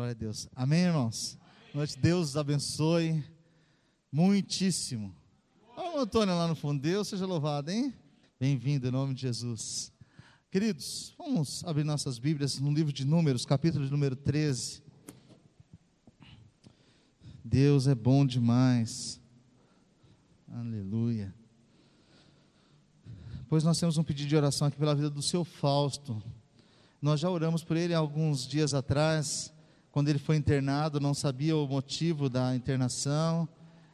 Glória a Deus. Amém, irmãos? Deus abençoe muitíssimo. Olha o Antônio lá no fundo. Deus seja louvado, hein? Bem-vindo em nome de Jesus. Queridos, vamos abrir nossas Bíblias no livro de Números, capítulo de número 13. Deus é bom demais. Aleluia. Pois nós temos um pedido de oração aqui pela vida do seu Fausto. Nós já oramos por ele alguns dias atrás quando ele foi internado, não sabia o motivo da internação,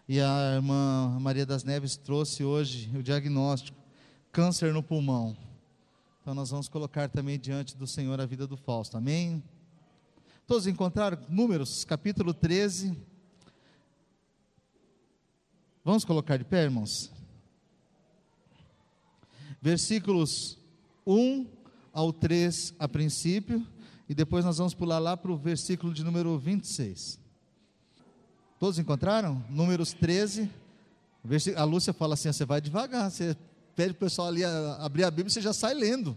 e a irmã Maria das Neves trouxe hoje o diagnóstico: câncer no pulmão. Então nós vamos colocar também diante do Senhor a vida do Fausto, amém? Todos encontraram Números, capítulo 13. Vamos colocar de pé, irmãos? Versículos 1 ao 3 a princípio e depois nós vamos pular lá para o versículo de número 26. Todos encontraram? Números 13. A Lúcia fala assim: você vai devagar, você pede o pessoal ali a abrir a Bíblia, você já sai lendo.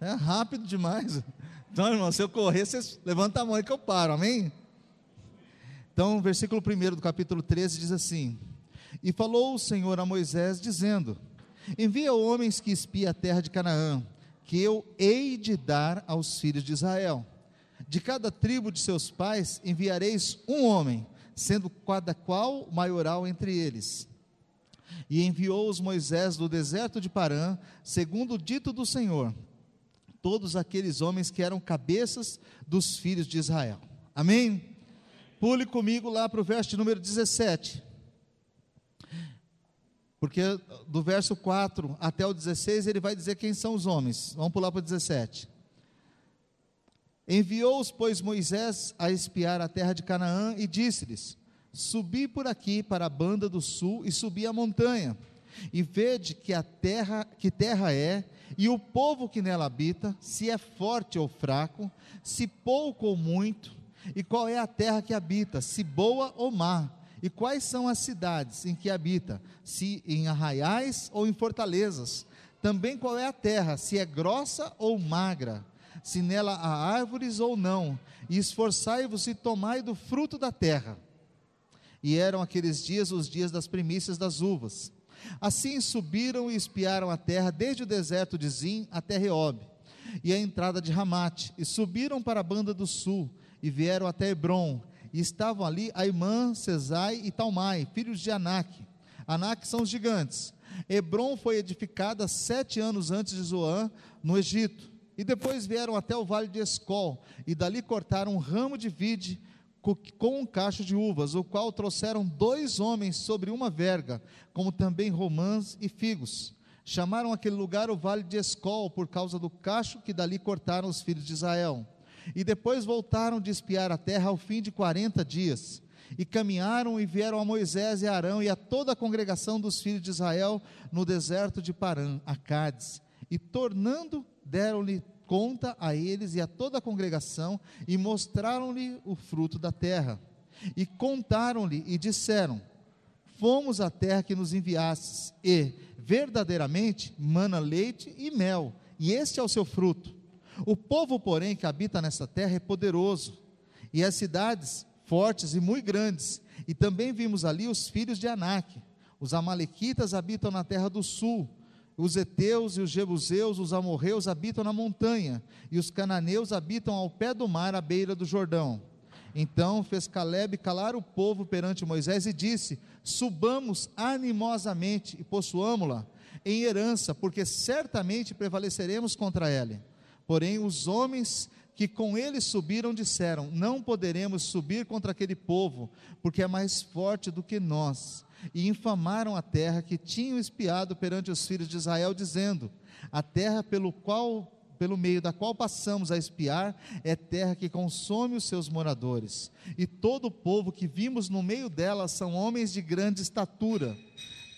É rápido demais. Então, irmão, se eu correr, você levanta a mão aí que eu paro, amém? Então, o versículo 1 do capítulo 13 diz assim: E falou o Senhor a Moisés, dizendo: Envia homens que espiem a terra de Canaã que eu hei de dar aos filhos de Israel. De cada tribo de seus pais enviareis um homem, sendo cada qual maioral entre eles. E enviou-os Moisés do deserto de Parã, segundo o dito do Senhor, todos aqueles homens que eram cabeças dos filhos de Israel. Amém? Pule comigo lá para o verso número 17. Porque do verso 4 até o 16 ele vai dizer quem são os homens. Vamos pular para o 17. Enviou-os, pois, Moisés a espiar a terra de Canaã e disse-lhes: Subi por aqui para a banda do sul e subi a montanha, e vede que a terra, que terra é, e o povo que nela habita, se é forte ou fraco, se pouco ou muito, e qual é a terra que habita, se boa ou má e quais são as cidades em que habita? Se em arraiais ou em fortalezas? Também qual é a terra, se é grossa ou magra? Se nela há árvores ou não? E esforçai-vos e tomai do fruto da terra. E eram aqueles dias os dias das primícias das uvas. Assim subiram e espiaram a terra desde o deserto de Zim até Reob e a entrada de Ramate, e subiram para a banda do sul, e vieram até Hebron, e estavam ali Aimã, Cesai e Talmai, filhos de Anak. Anak são os gigantes. Hebron foi edificada sete anos antes de Zoan, no Egito. E depois vieram até o vale de Escol, e dali cortaram um ramo de vide com um cacho de uvas, o qual trouxeram dois homens sobre uma verga, como também romãs e figos. Chamaram aquele lugar o vale de Escol, por causa do cacho que dali cortaram os filhos de Israel. E depois voltaram de espiar a terra ao fim de quarenta dias. E caminharam e vieram a Moisés e Arão e a toda a congregação dos filhos de Israel no deserto de Parã, a Cádiz. E tornando, deram-lhe conta a eles e a toda a congregação e mostraram-lhe o fruto da terra. E contaram-lhe e disseram: Fomos à terra que nos enviastes, e verdadeiramente mana leite e mel, e este é o seu fruto. O povo, porém, que habita nessa terra é poderoso, e as cidades fortes e muito grandes. E também vimos ali os filhos de Anak. Os amalequitas habitam na terra do sul. Os heteus e os jebuseus, os amorreus habitam na montanha, e os cananeus habitam ao pé do mar, à beira do Jordão. Então fez Caleb calar o povo perante Moisés e disse: Subamos animosamente e possuamo-la em herança, porque certamente prevaleceremos contra ela. Porém, os homens que com ele subiram disseram: Não poderemos subir contra aquele povo, porque é mais forte do que nós. E infamaram a terra que tinham espiado perante os filhos de Israel, dizendo: A terra pelo qual pelo meio da qual passamos a espiar, é terra que consome os seus moradores. E todo o povo que vimos no meio dela são homens de grande estatura.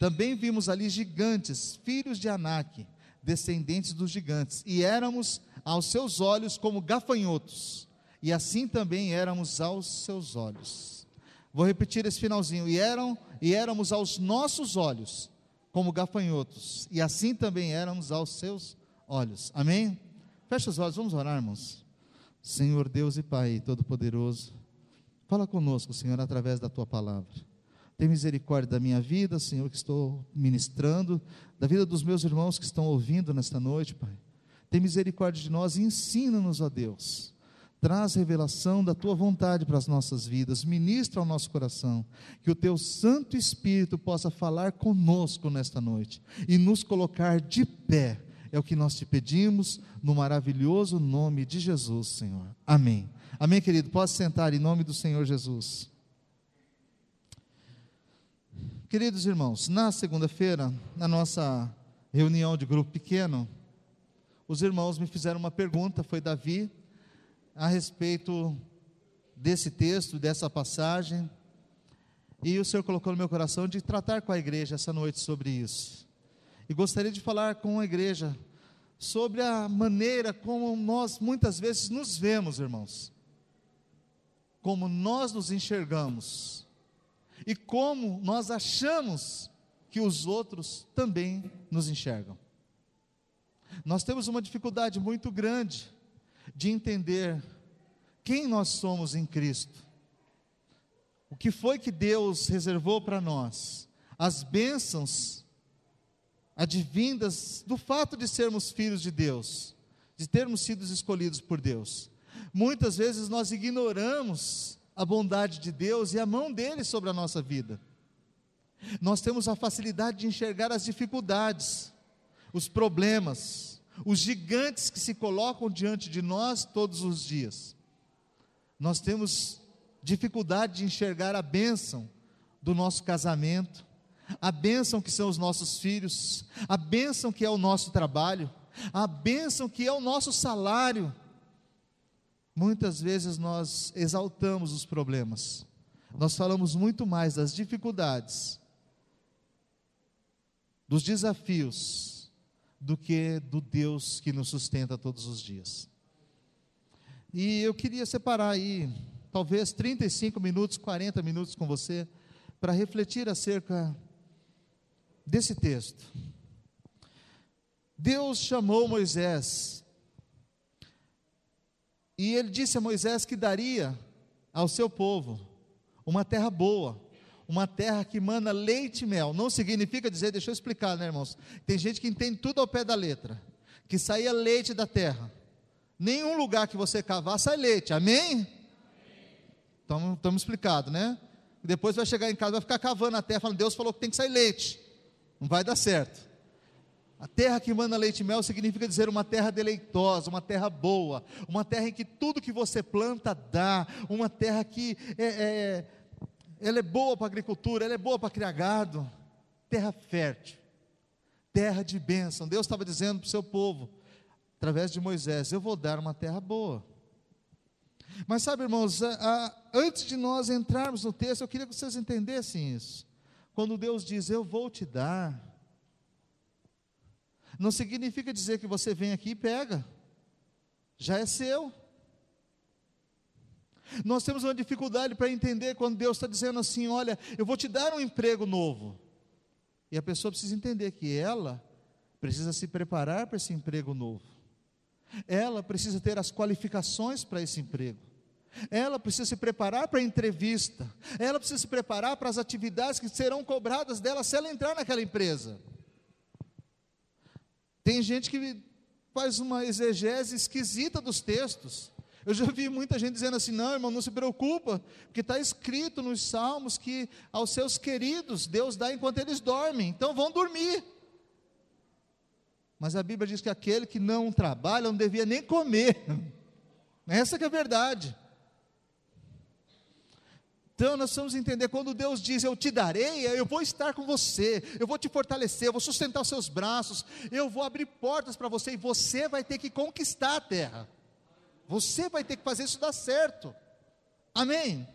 Também vimos ali gigantes, filhos de Anak, descendentes dos gigantes, e éramos aos seus olhos como gafanhotos, e assim também éramos aos seus olhos. Vou repetir esse finalzinho. E eram e éramos aos nossos olhos como gafanhotos, e assim também éramos aos seus olhos. Amém? Fecha os olhos, vamos orar, irmãos. Senhor Deus e Pai Todo-Poderoso, Fala conosco, Senhor, através da tua palavra. Tem misericórdia da minha vida, Senhor, que estou ministrando, da vida dos meus irmãos que estão ouvindo nesta noite, Pai. Tem misericórdia de nós e ensina-nos, ó Deus. Traz revelação da tua vontade para as nossas vidas, ministra ao nosso coração, que o teu Santo Espírito possa falar conosco nesta noite e nos colocar de pé. É o que nós te pedimos, no maravilhoso nome de Jesus, Senhor. Amém. Amém, querido? Pode sentar em nome do Senhor Jesus. Queridos irmãos, na segunda-feira, na nossa reunião de grupo pequeno, os irmãos me fizeram uma pergunta, foi Davi, a respeito desse texto, dessa passagem, e o Senhor colocou no meu coração de tratar com a igreja essa noite sobre isso. E gostaria de falar com a igreja sobre a maneira como nós muitas vezes nos vemos, irmãos, como nós nos enxergamos e como nós achamos que os outros também nos enxergam. Nós temos uma dificuldade muito grande de entender quem nós somos em Cristo. O que foi que Deus reservou para nós? As bênçãos advindas do fato de sermos filhos de Deus, de termos sido escolhidos por Deus. Muitas vezes nós ignoramos a bondade de Deus e a mão dele sobre a nossa vida. Nós temos a facilidade de enxergar as dificuldades, os problemas, os gigantes que se colocam diante de nós todos os dias. Nós temos dificuldade de enxergar a bênção do nosso casamento, a bênção que são os nossos filhos, a bênção que é o nosso trabalho, a bênção que é o nosso salário Muitas vezes nós exaltamos os problemas, nós falamos muito mais das dificuldades, dos desafios, do que do Deus que nos sustenta todos os dias. E eu queria separar aí, talvez 35 minutos, 40 minutos com você, para refletir acerca desse texto. Deus chamou Moisés e ele disse a Moisés que daria ao seu povo uma terra boa, uma terra que manda leite e mel. Não significa dizer, deixa eu explicar, né, irmãos? Tem gente que entende tudo ao pé da letra, que saía leite da terra. Nenhum lugar que você cavar sai leite, amém? Então, estamos explicados, né? Depois vai chegar em casa, vai ficar cavando a terra, falando, Deus falou que tem que sair leite. Não vai dar certo. A terra que manda leite e mel significa dizer uma terra deleitosa, uma terra boa, uma terra em que tudo que você planta dá, uma terra que é, é ela é boa para agricultura, ela é boa para criar gado, terra fértil, terra de bênção. Deus estava dizendo para o seu povo, através de Moisés: Eu vou dar uma terra boa. Mas sabe, irmãos, a, a, antes de nós entrarmos no texto, eu queria que vocês entendessem isso. Quando Deus diz: Eu vou te dar não significa dizer que você vem aqui e pega, já é seu. Nós temos uma dificuldade para entender quando Deus está dizendo assim: olha, eu vou te dar um emprego novo. E a pessoa precisa entender que ela precisa se preparar para esse emprego novo. Ela precisa ter as qualificações para esse emprego. Ela precisa se preparar para a entrevista. Ela precisa se preparar para as atividades que serão cobradas dela se ela entrar naquela empresa. Tem gente que faz uma exegese esquisita dos textos. Eu já vi muita gente dizendo assim: não, irmão, não se preocupa, porque está escrito nos Salmos que aos seus queridos Deus dá enquanto eles dormem, então vão dormir. Mas a Bíblia diz que aquele que não trabalha não devia nem comer. Essa que é a verdade. Então nós precisamos entender quando Deus diz eu te darei, eu vou estar com você, eu vou te fortalecer, eu vou sustentar os seus braços, eu vou abrir portas para você e você vai ter que conquistar a terra. Você vai ter que fazer isso dar certo. Amém.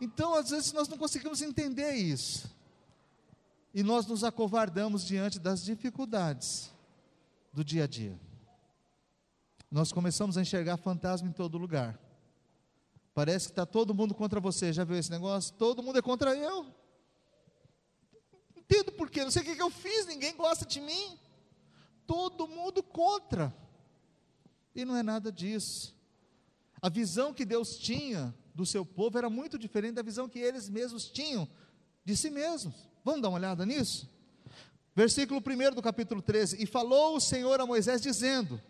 Então às vezes nós não conseguimos entender isso. E nós nos acovardamos diante das dificuldades do dia a dia. Nós começamos a enxergar fantasma em todo lugar. Parece que está todo mundo contra você. Já viu esse negócio? Todo mundo é contra eu. Entendo por quê. Não sei o que eu fiz, ninguém gosta de mim. Todo mundo contra. E não é nada disso. A visão que Deus tinha do seu povo era muito diferente da visão que eles mesmos tinham de si mesmos. Vamos dar uma olhada nisso? Versículo 1 do capítulo 13: E falou o Senhor a Moisés, dizendo: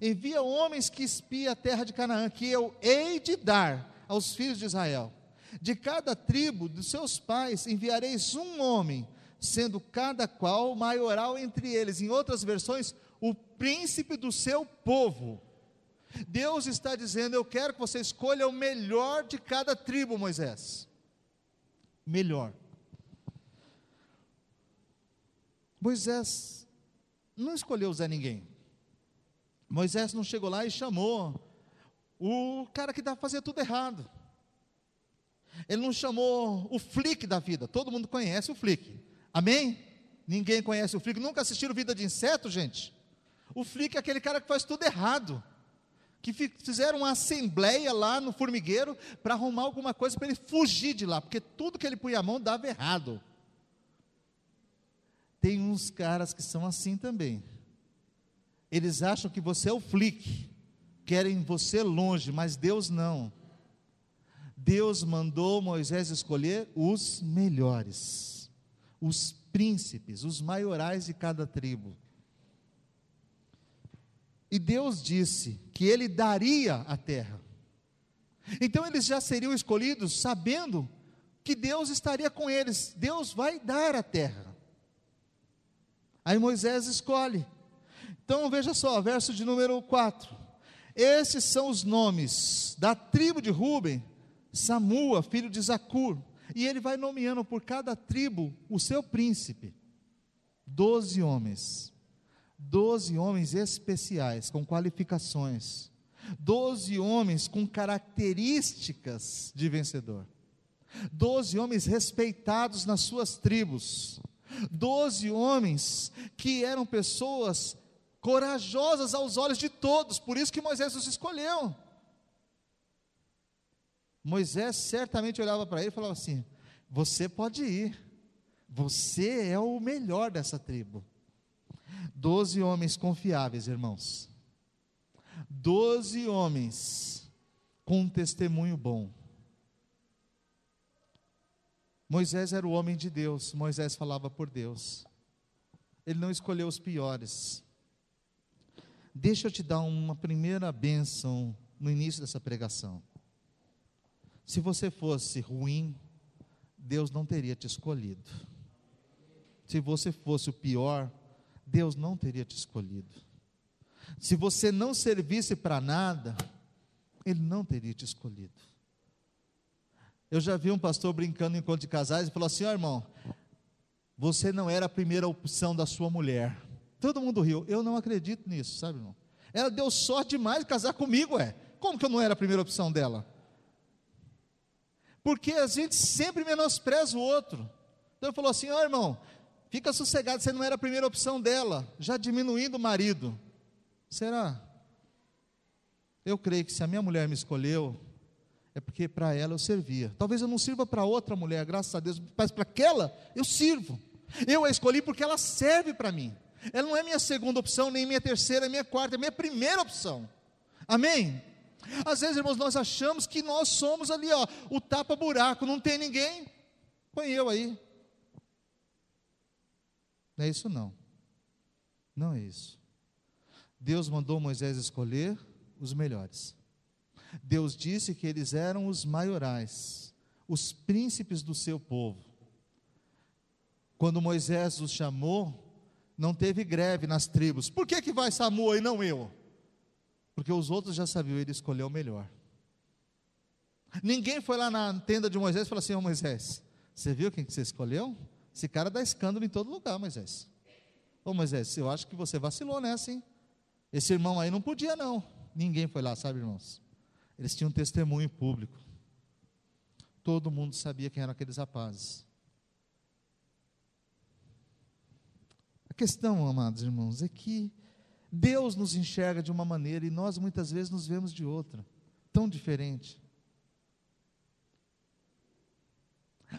Envia homens que espiem a terra de Canaã, que eu hei de dar aos filhos de Israel. De cada tribo dos seus pais enviareis um homem, sendo cada qual maioral entre eles. Em outras versões, o príncipe do seu povo. Deus está dizendo: Eu quero que você escolha o melhor de cada tribo, Moisés. Melhor. Moisés não escolheu Zé Ninguém. Moisés não chegou lá e chamou o cara que fazer tudo errado. Ele não chamou o flick da vida. Todo mundo conhece o flick. Amém? Ninguém conhece o flick. Nunca assistiram Vida de Inseto, gente? O flick é aquele cara que faz tudo errado. Que fizeram uma assembleia lá no formigueiro para arrumar alguma coisa para ele fugir de lá, porque tudo que ele punha a mão dava errado. Tem uns caras que são assim também. Eles acham que você é o flick, querem você longe, mas Deus não. Deus mandou Moisés escolher os melhores, os príncipes, os maiorais de cada tribo. E Deus disse que ele daria a terra. Então eles já seriam escolhidos sabendo que Deus estaria com eles. Deus vai dar a terra. Aí Moisés escolhe. Então veja só, verso de número 4. Esses são os nomes da tribo de Ruben, Samua, filho de Zacur. E ele vai nomeando por cada tribo o seu príncipe. Doze homens. Doze homens especiais, com qualificações. Doze homens com características de vencedor. Doze homens respeitados nas suas tribos doze homens que eram pessoas corajosas aos olhos de todos, por isso que Moisés os escolheu. Moisés certamente olhava para ele e falava assim: Você pode ir, você é o melhor dessa tribo. Doze homens confiáveis, irmãos. Doze homens com um testemunho bom. Moisés era o homem de Deus, Moisés falava por Deus. Ele não escolheu os piores. Deixa eu te dar uma primeira bênção no início dessa pregação. Se você fosse ruim, Deus não teria te escolhido. Se você fosse o pior, Deus não teria te escolhido. Se você não servisse para nada, Ele não teria te escolhido. Eu já vi um pastor brincando em encontro de casais e falou assim: ó oh, irmão, você não era a primeira opção da sua mulher. Todo mundo riu. Eu não acredito nisso, sabe, irmão? Ela deu sorte demais de casar comigo, é. Como que eu não era a primeira opção dela? Porque a gente sempre menospreza o outro. Então ele falou assim: ó oh, irmão, fica sossegado, você não era a primeira opção dela, já diminuindo o marido. Será? Eu creio que se a minha mulher me escolheu, é porque para ela eu servia. Talvez eu não sirva para outra mulher, graças a Deus, mas para aquela eu sirvo. Eu a escolhi porque ela serve para mim. Ela não é minha segunda opção, nem minha terceira, minha quarta, é minha primeira opção. Amém? Às vezes, irmãos, nós achamos que nós somos ali, ó, o tapa-buraco, não tem ninguém, põe eu aí. Não é isso não. Não é isso. Deus mandou Moisés escolher os melhores. Deus disse que eles eram os maiorais, os príncipes do seu povo. Quando Moisés os chamou, não teve greve nas tribos. Por que, que vai Samuel e não eu? Porque os outros já sabiam, ele escolheu o melhor. Ninguém foi lá na tenda de Moisés e falou assim: Ô oh, Moisés, você viu quem que você escolheu? Esse cara dá escândalo em todo lugar, Moisés. Ô Moisés, eu acho que você vacilou nessa, hein? Esse irmão aí não podia, não. Ninguém foi lá, sabe, irmãos? Eles tinham testemunho público. Todo mundo sabia quem eram aqueles rapazes. A questão, amados irmãos, é que Deus nos enxerga de uma maneira e nós muitas vezes nos vemos de outra, tão diferente.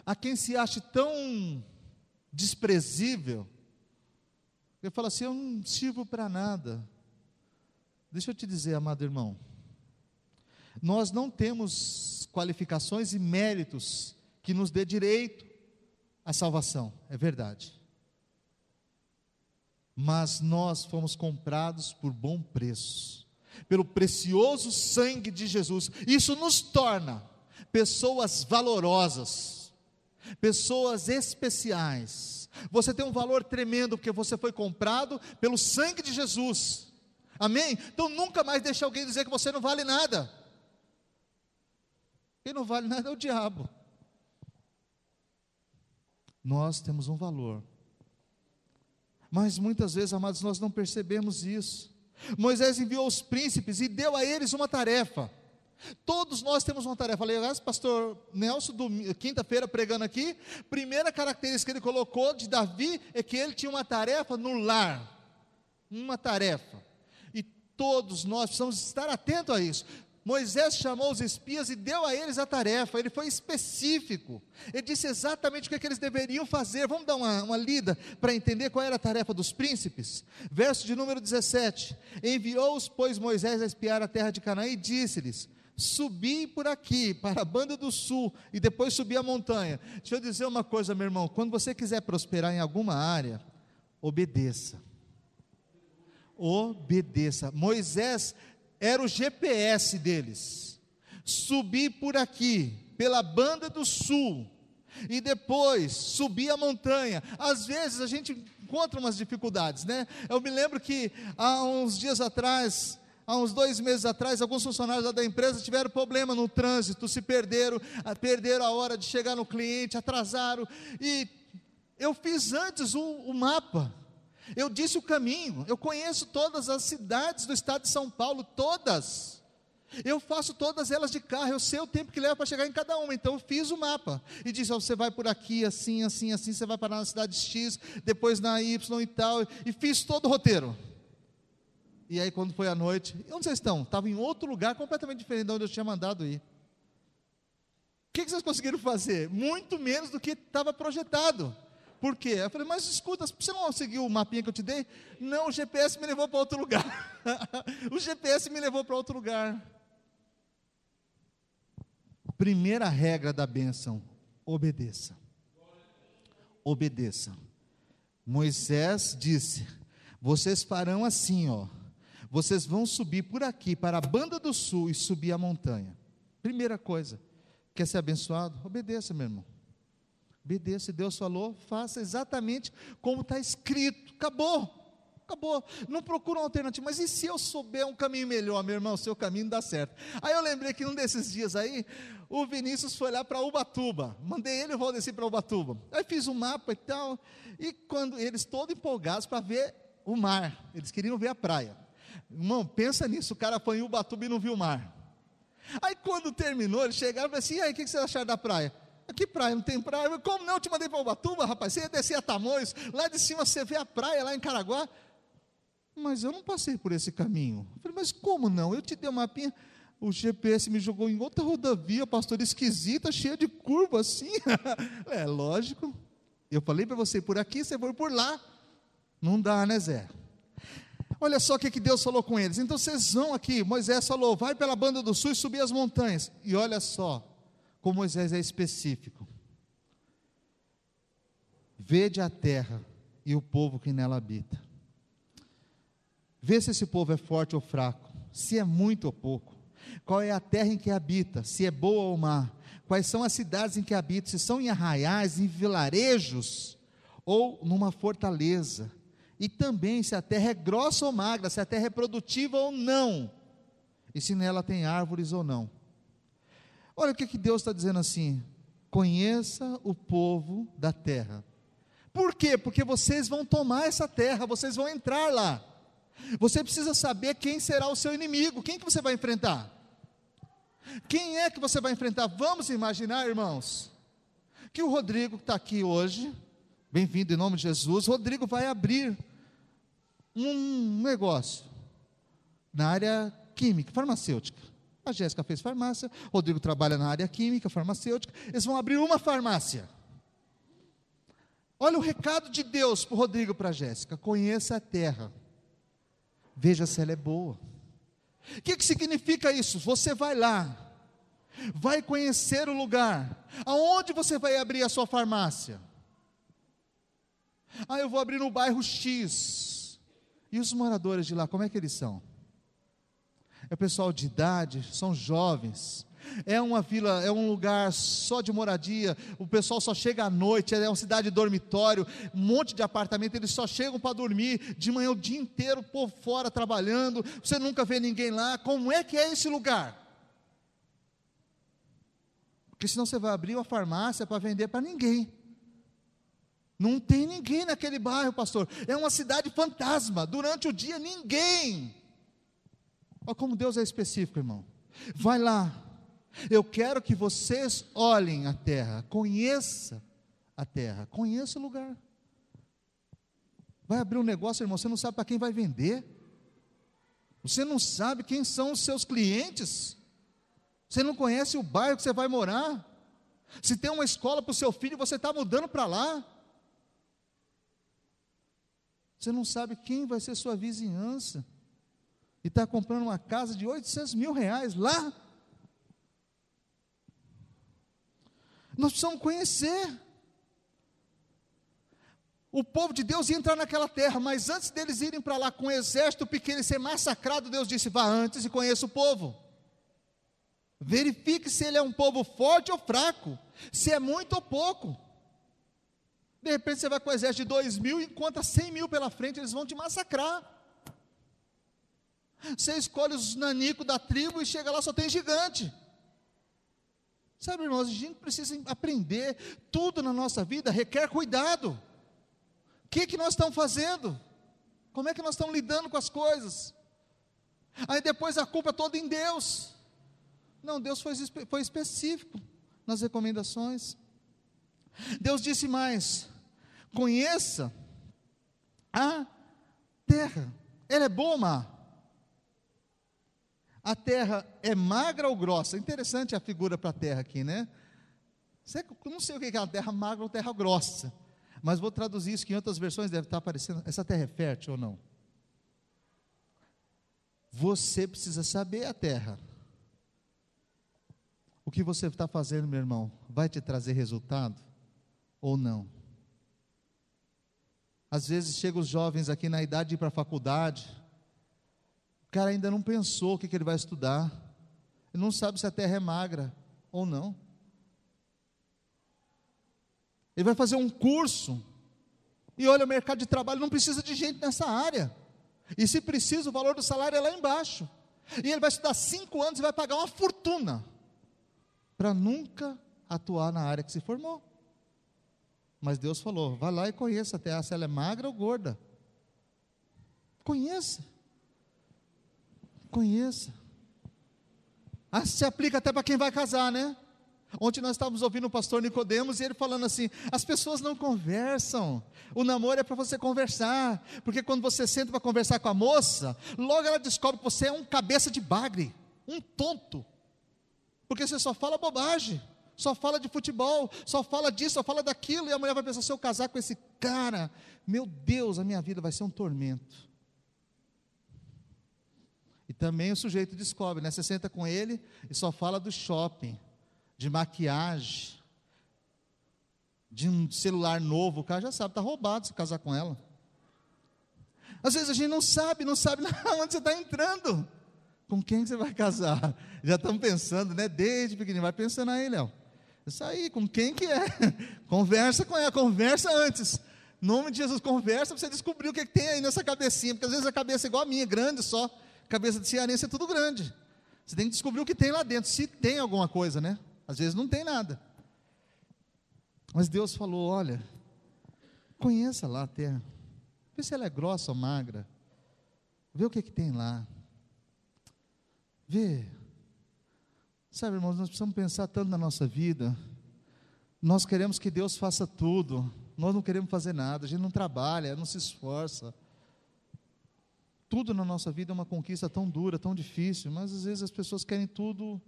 A quem se acha tão desprezível, ele fala assim: Eu não sirvo para nada. Deixa eu te dizer, amado irmão, Nós não temos qualificações e méritos que nos dê direito à salvação, é verdade. Mas nós fomos comprados por bom preço, pelo precioso sangue de Jesus. Isso nos torna pessoas valorosas, pessoas especiais. Você tem um valor tremendo porque você foi comprado pelo sangue de Jesus. Amém? Então nunca mais deixe alguém dizer que você não vale nada. Quem não vale nada é o diabo. Nós temos um valor. Mas muitas vezes, amados, nós não percebemos isso. Moisés enviou os príncipes e deu a eles uma tarefa. Todos nós temos uma tarefa. Aliás, pastor Nelson, quinta-feira pregando aqui, primeira característica que ele colocou de Davi é que ele tinha uma tarefa no lar. Uma tarefa. E todos nós precisamos estar atentos a isso. Moisés chamou os espias e deu a eles a tarefa, ele foi específico, ele disse exatamente o que, é que eles deveriam fazer. Vamos dar uma, uma lida para entender qual era a tarefa dos príncipes? Verso de número 17: Enviou-os, pois, Moisés a espiar a terra de Canaã e disse-lhes: Subi por aqui, para a banda do sul, e depois subir a montanha. Deixa eu dizer uma coisa, meu irmão: quando você quiser prosperar em alguma área, obedeça. Obedeça. Moisés era o GPS deles. Subir por aqui, pela banda do sul, e depois subir a montanha. Às vezes a gente encontra umas dificuldades, né? Eu me lembro que há uns dias atrás, há uns dois meses atrás, alguns funcionários da empresa tiveram problema no trânsito, se perderam, perderam a hora de chegar no cliente, atrasaram, e eu fiz antes o, o mapa. Eu disse o caminho, eu conheço todas as cidades do estado de São Paulo, todas. Eu faço todas elas de carro, eu sei o tempo que leva para chegar em cada uma. Então eu fiz o mapa e disse: oh, você vai por aqui, assim, assim, assim, você vai parar na cidade X, depois na Y e tal. E fiz todo o roteiro. E aí, quando foi a noite, onde vocês estão? Estava em outro lugar completamente diferente de onde eu tinha mandado ir. O que, que vocês conseguiram fazer? Muito menos do que estava projetado. Por quê? Eu falei, mas escuta, você não seguiu o mapinha que eu te dei? Não, o GPS me levou para outro lugar. o GPS me levou para outro lugar. Primeira regra da bênção: obedeça. Obedeça. Moisés disse: Vocês farão assim, ó. Vocês vão subir por aqui para a banda do sul e subir a montanha. Primeira coisa, quer ser abençoado? Obedeça, meu irmão. Obedeça, Deus falou, faça exatamente como está escrito. Acabou. Acabou. Não procura uma alternativa. Mas e se eu souber um caminho melhor, meu irmão? Seu caminho dá certo. Aí eu lembrei que num desses dias aí, o Vinícius foi lá para Ubatuba. Mandei ele e Valdeci para Ubatuba. Aí fiz um mapa e tal. E quando eles todos empolgados para ver o mar. Eles queriam ver a praia. Irmão, pensa nisso. O cara foi em Ubatuba e não viu o mar. Aí quando terminou, eles chegaram e falaram assim: e aí, o que você achar da praia? Que praia? Não tem praia? Como não? Eu te mandei para Ubatuba, rapaz. Você ia descer a Tamoios, lá de cima você vê a praia, lá em Caraguá. Mas eu não passei por esse caminho. Eu falei, mas como não? Eu te dei uma mapinha. O GPS me jogou em outra rodovia, pastor, esquisita, cheia de curva assim. é lógico. Eu falei para você por aqui, você foi por lá. Não dá, né, Zé? Olha só o que, que Deus falou com eles. Então vocês vão aqui. Moisés falou: vai pela banda do sul e subir as montanhas. E olha só, com Moisés é específico. Vede a terra e o povo que nela habita. Vê se esse povo é forte ou fraco, se é muito ou pouco. Qual é a terra em que habita, se é boa ou má. Quais são as cidades em que habita, se são em arraiais, em vilarejos ou numa fortaleza. E também se a terra é grossa ou magra, se a terra é produtiva ou não. E se nela tem árvores ou não. Olha o que, que Deus está dizendo assim: conheça o povo da terra. Por quê? Porque vocês vão tomar essa terra, vocês vão entrar lá. Você precisa saber quem será o seu inimigo, quem que você vai enfrentar. Quem é que você vai enfrentar? Vamos imaginar, irmãos, que o Rodrigo que está aqui hoje, bem-vindo em nome de Jesus, Rodrigo vai abrir um negócio na área química, farmacêutica. A Jéssica fez farmácia, Rodrigo trabalha na área química, farmacêutica. Eles vão abrir uma farmácia. Olha o recado de Deus para o Rodrigo e para a Jéssica: conheça a terra, veja se ela é boa. O que, que significa isso? Você vai lá, vai conhecer o lugar. Aonde você vai abrir a sua farmácia? Ah, eu vou abrir no bairro X. E os moradores de lá, como é que eles são? É pessoal de idade, são jovens. É uma vila, é um lugar só de moradia. O pessoal só chega à noite. É uma cidade dormitório, um monte de apartamento. Eles só chegam para dormir. De manhã o dia inteiro, o povo fora trabalhando. Você nunca vê ninguém lá. Como é que é esse lugar? Porque senão você vai abrir uma farmácia para vender para ninguém. Não tem ninguém naquele bairro, pastor. É uma cidade fantasma. Durante o dia, ninguém. Olha como Deus é específico, irmão. Vai lá. Eu quero que vocês olhem a terra, conheça a terra, conheça o lugar. Vai abrir um negócio, irmão, você não sabe para quem vai vender. Você não sabe quem são os seus clientes. Você não conhece o bairro que você vai morar. Se tem uma escola para o seu filho, você está mudando para lá. Você não sabe quem vai ser sua vizinhança. E está comprando uma casa de 800 mil reais lá. Nós precisamos conhecer. O povo de Deus ia entrar naquela terra, mas antes deles irem para lá com um exército pequeno e ser massacrado, Deus disse: vá antes e conheça o povo. Verifique se ele é um povo forte ou fraco, se é muito ou pouco. De repente você vai com o exército de dois mil e encontra cem mil pela frente, eles vão te massacrar. Você escolhe os nanicos da tribo e chega lá, só tem gigante. Sabe, irmãos, a gente precisa aprender, tudo na nossa vida requer cuidado. O que, que nós estamos fazendo? Como é que nós estamos lidando com as coisas? Aí depois a culpa é toda em Deus. Não, Deus foi, foi específico nas recomendações. Deus disse mais: Conheça a terra. Ela é boa, A terra é magra ou grossa? Interessante a figura para a terra aqui, né? não sei o que é a terra magra ou terra grossa, mas vou traduzir isso que em outras versões deve estar aparecendo. Essa terra é fértil ou não? Você precisa saber a terra. O que você está fazendo, meu irmão, vai te trazer resultado ou não? Às vezes chegam os jovens aqui na idade de ir para a faculdade, o cara ainda não pensou o que, que ele vai estudar, ele não sabe se a terra é magra ou não. Ele vai fazer um curso, e olha, o mercado de trabalho não precisa de gente nessa área. E se precisa, o valor do salário é lá embaixo. E ele vai estudar cinco anos e vai pagar uma fortuna para nunca atuar na área que se formou. Mas Deus falou: vá lá e conheça a terra, se ela é magra ou gorda. Conheça. Conheça. Ah, se aplica até para quem vai casar, né? Ontem nós estávamos ouvindo o pastor Nicodemos e ele falando assim: as pessoas não conversam. O namoro é para você conversar, porque quando você senta para conversar com a moça, logo ela descobre que você é um cabeça de bagre, um tonto, porque você só fala bobagem só fala de futebol, só fala disso, só fala daquilo, e a mulher vai pensar: se eu casar com esse cara, meu Deus, a minha vida vai ser um tormento. E também o sujeito descobre, né? Você senta com ele e só fala do shopping, de maquiagem, de um celular novo, o cara já sabe, está roubado se casar com ela. Às vezes a gente não sabe, não sabe onde você está entrando. Com quem você vai casar? Já estamos pensando, né? Desde pequenininho, vai pensando aí, Léo. Isso aí, com quem que é? Conversa com ela, conversa antes. Em nome de Jesus, conversa para você descobrir o que, que tem aí nessa cabecinha, porque às vezes a cabeça é igual a minha, grande só. Cabeça de cearense é tudo grande. Você tem que descobrir o que tem lá dentro, se tem alguma coisa, né? Às vezes não tem nada. Mas Deus falou: olha, conheça lá a terra, vê se ela é grossa ou magra, vê o que, que tem lá, vê Sabe, irmãos, nós precisamos pensar tanto na nossa vida. Nós queremos que Deus faça tudo. Nós não queremos fazer nada. A gente não trabalha, não se esforça. Tudo na nossa vida é uma conquista tão dura, tão difícil, mas às vezes as pessoas querem tudo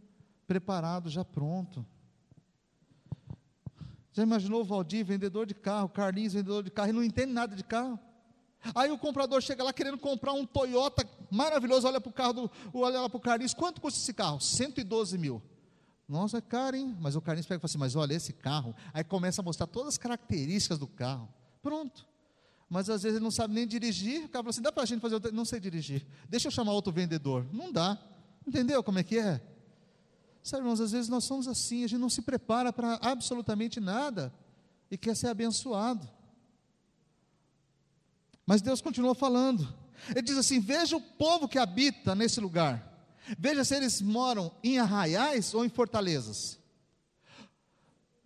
preparado, já pronto. Já imaginou o Valdir, vendedor de carro, Carlinhos, vendedor de carro, e não entende nada de carro? Aí o comprador chega lá querendo comprar um Toyota maravilhoso, olha para o carro, do, olha lá para o Carlinhos, quanto custa esse carro? 112 mil. Nossa, é caro, hein? Mas o Carlinhos pega e fala assim, mas olha esse carro. Aí começa a mostrar todas as características do carro. Pronto. Mas às vezes ele não sabe nem dirigir. O cara fala assim, dá para a gente fazer, não sei dirigir. Deixa eu chamar outro vendedor. Não dá. Entendeu como é que é? Sabe, irmãos, às vezes nós somos assim, a gente não se prepara para absolutamente nada e quer ser abençoado. Mas Deus continua falando. Ele diz assim: Veja o povo que habita nesse lugar. Veja se eles moram em arraiais ou em fortalezas.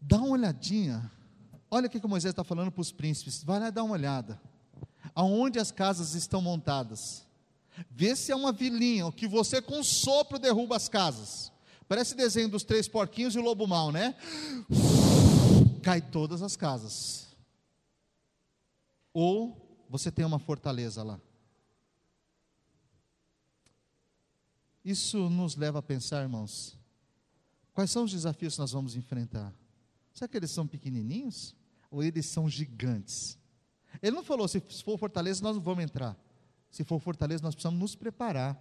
Dá uma olhadinha. Olha o que Moisés está falando para os príncipes. Vai lá dar uma olhada. Aonde as casas estão montadas. Vê se é uma vilinha, que você com sopro derruba as casas. Parece desenho dos três porquinhos e o lobo mau, né? Cai todas as casas. Ou você tem uma fortaleza lá. Isso nos leva a pensar, irmãos, quais são os desafios que nós vamos enfrentar? Será que eles são pequenininhos ou eles são gigantes? Ele não falou, se for fortaleza, nós não vamos entrar. Se for fortaleza, nós precisamos nos preparar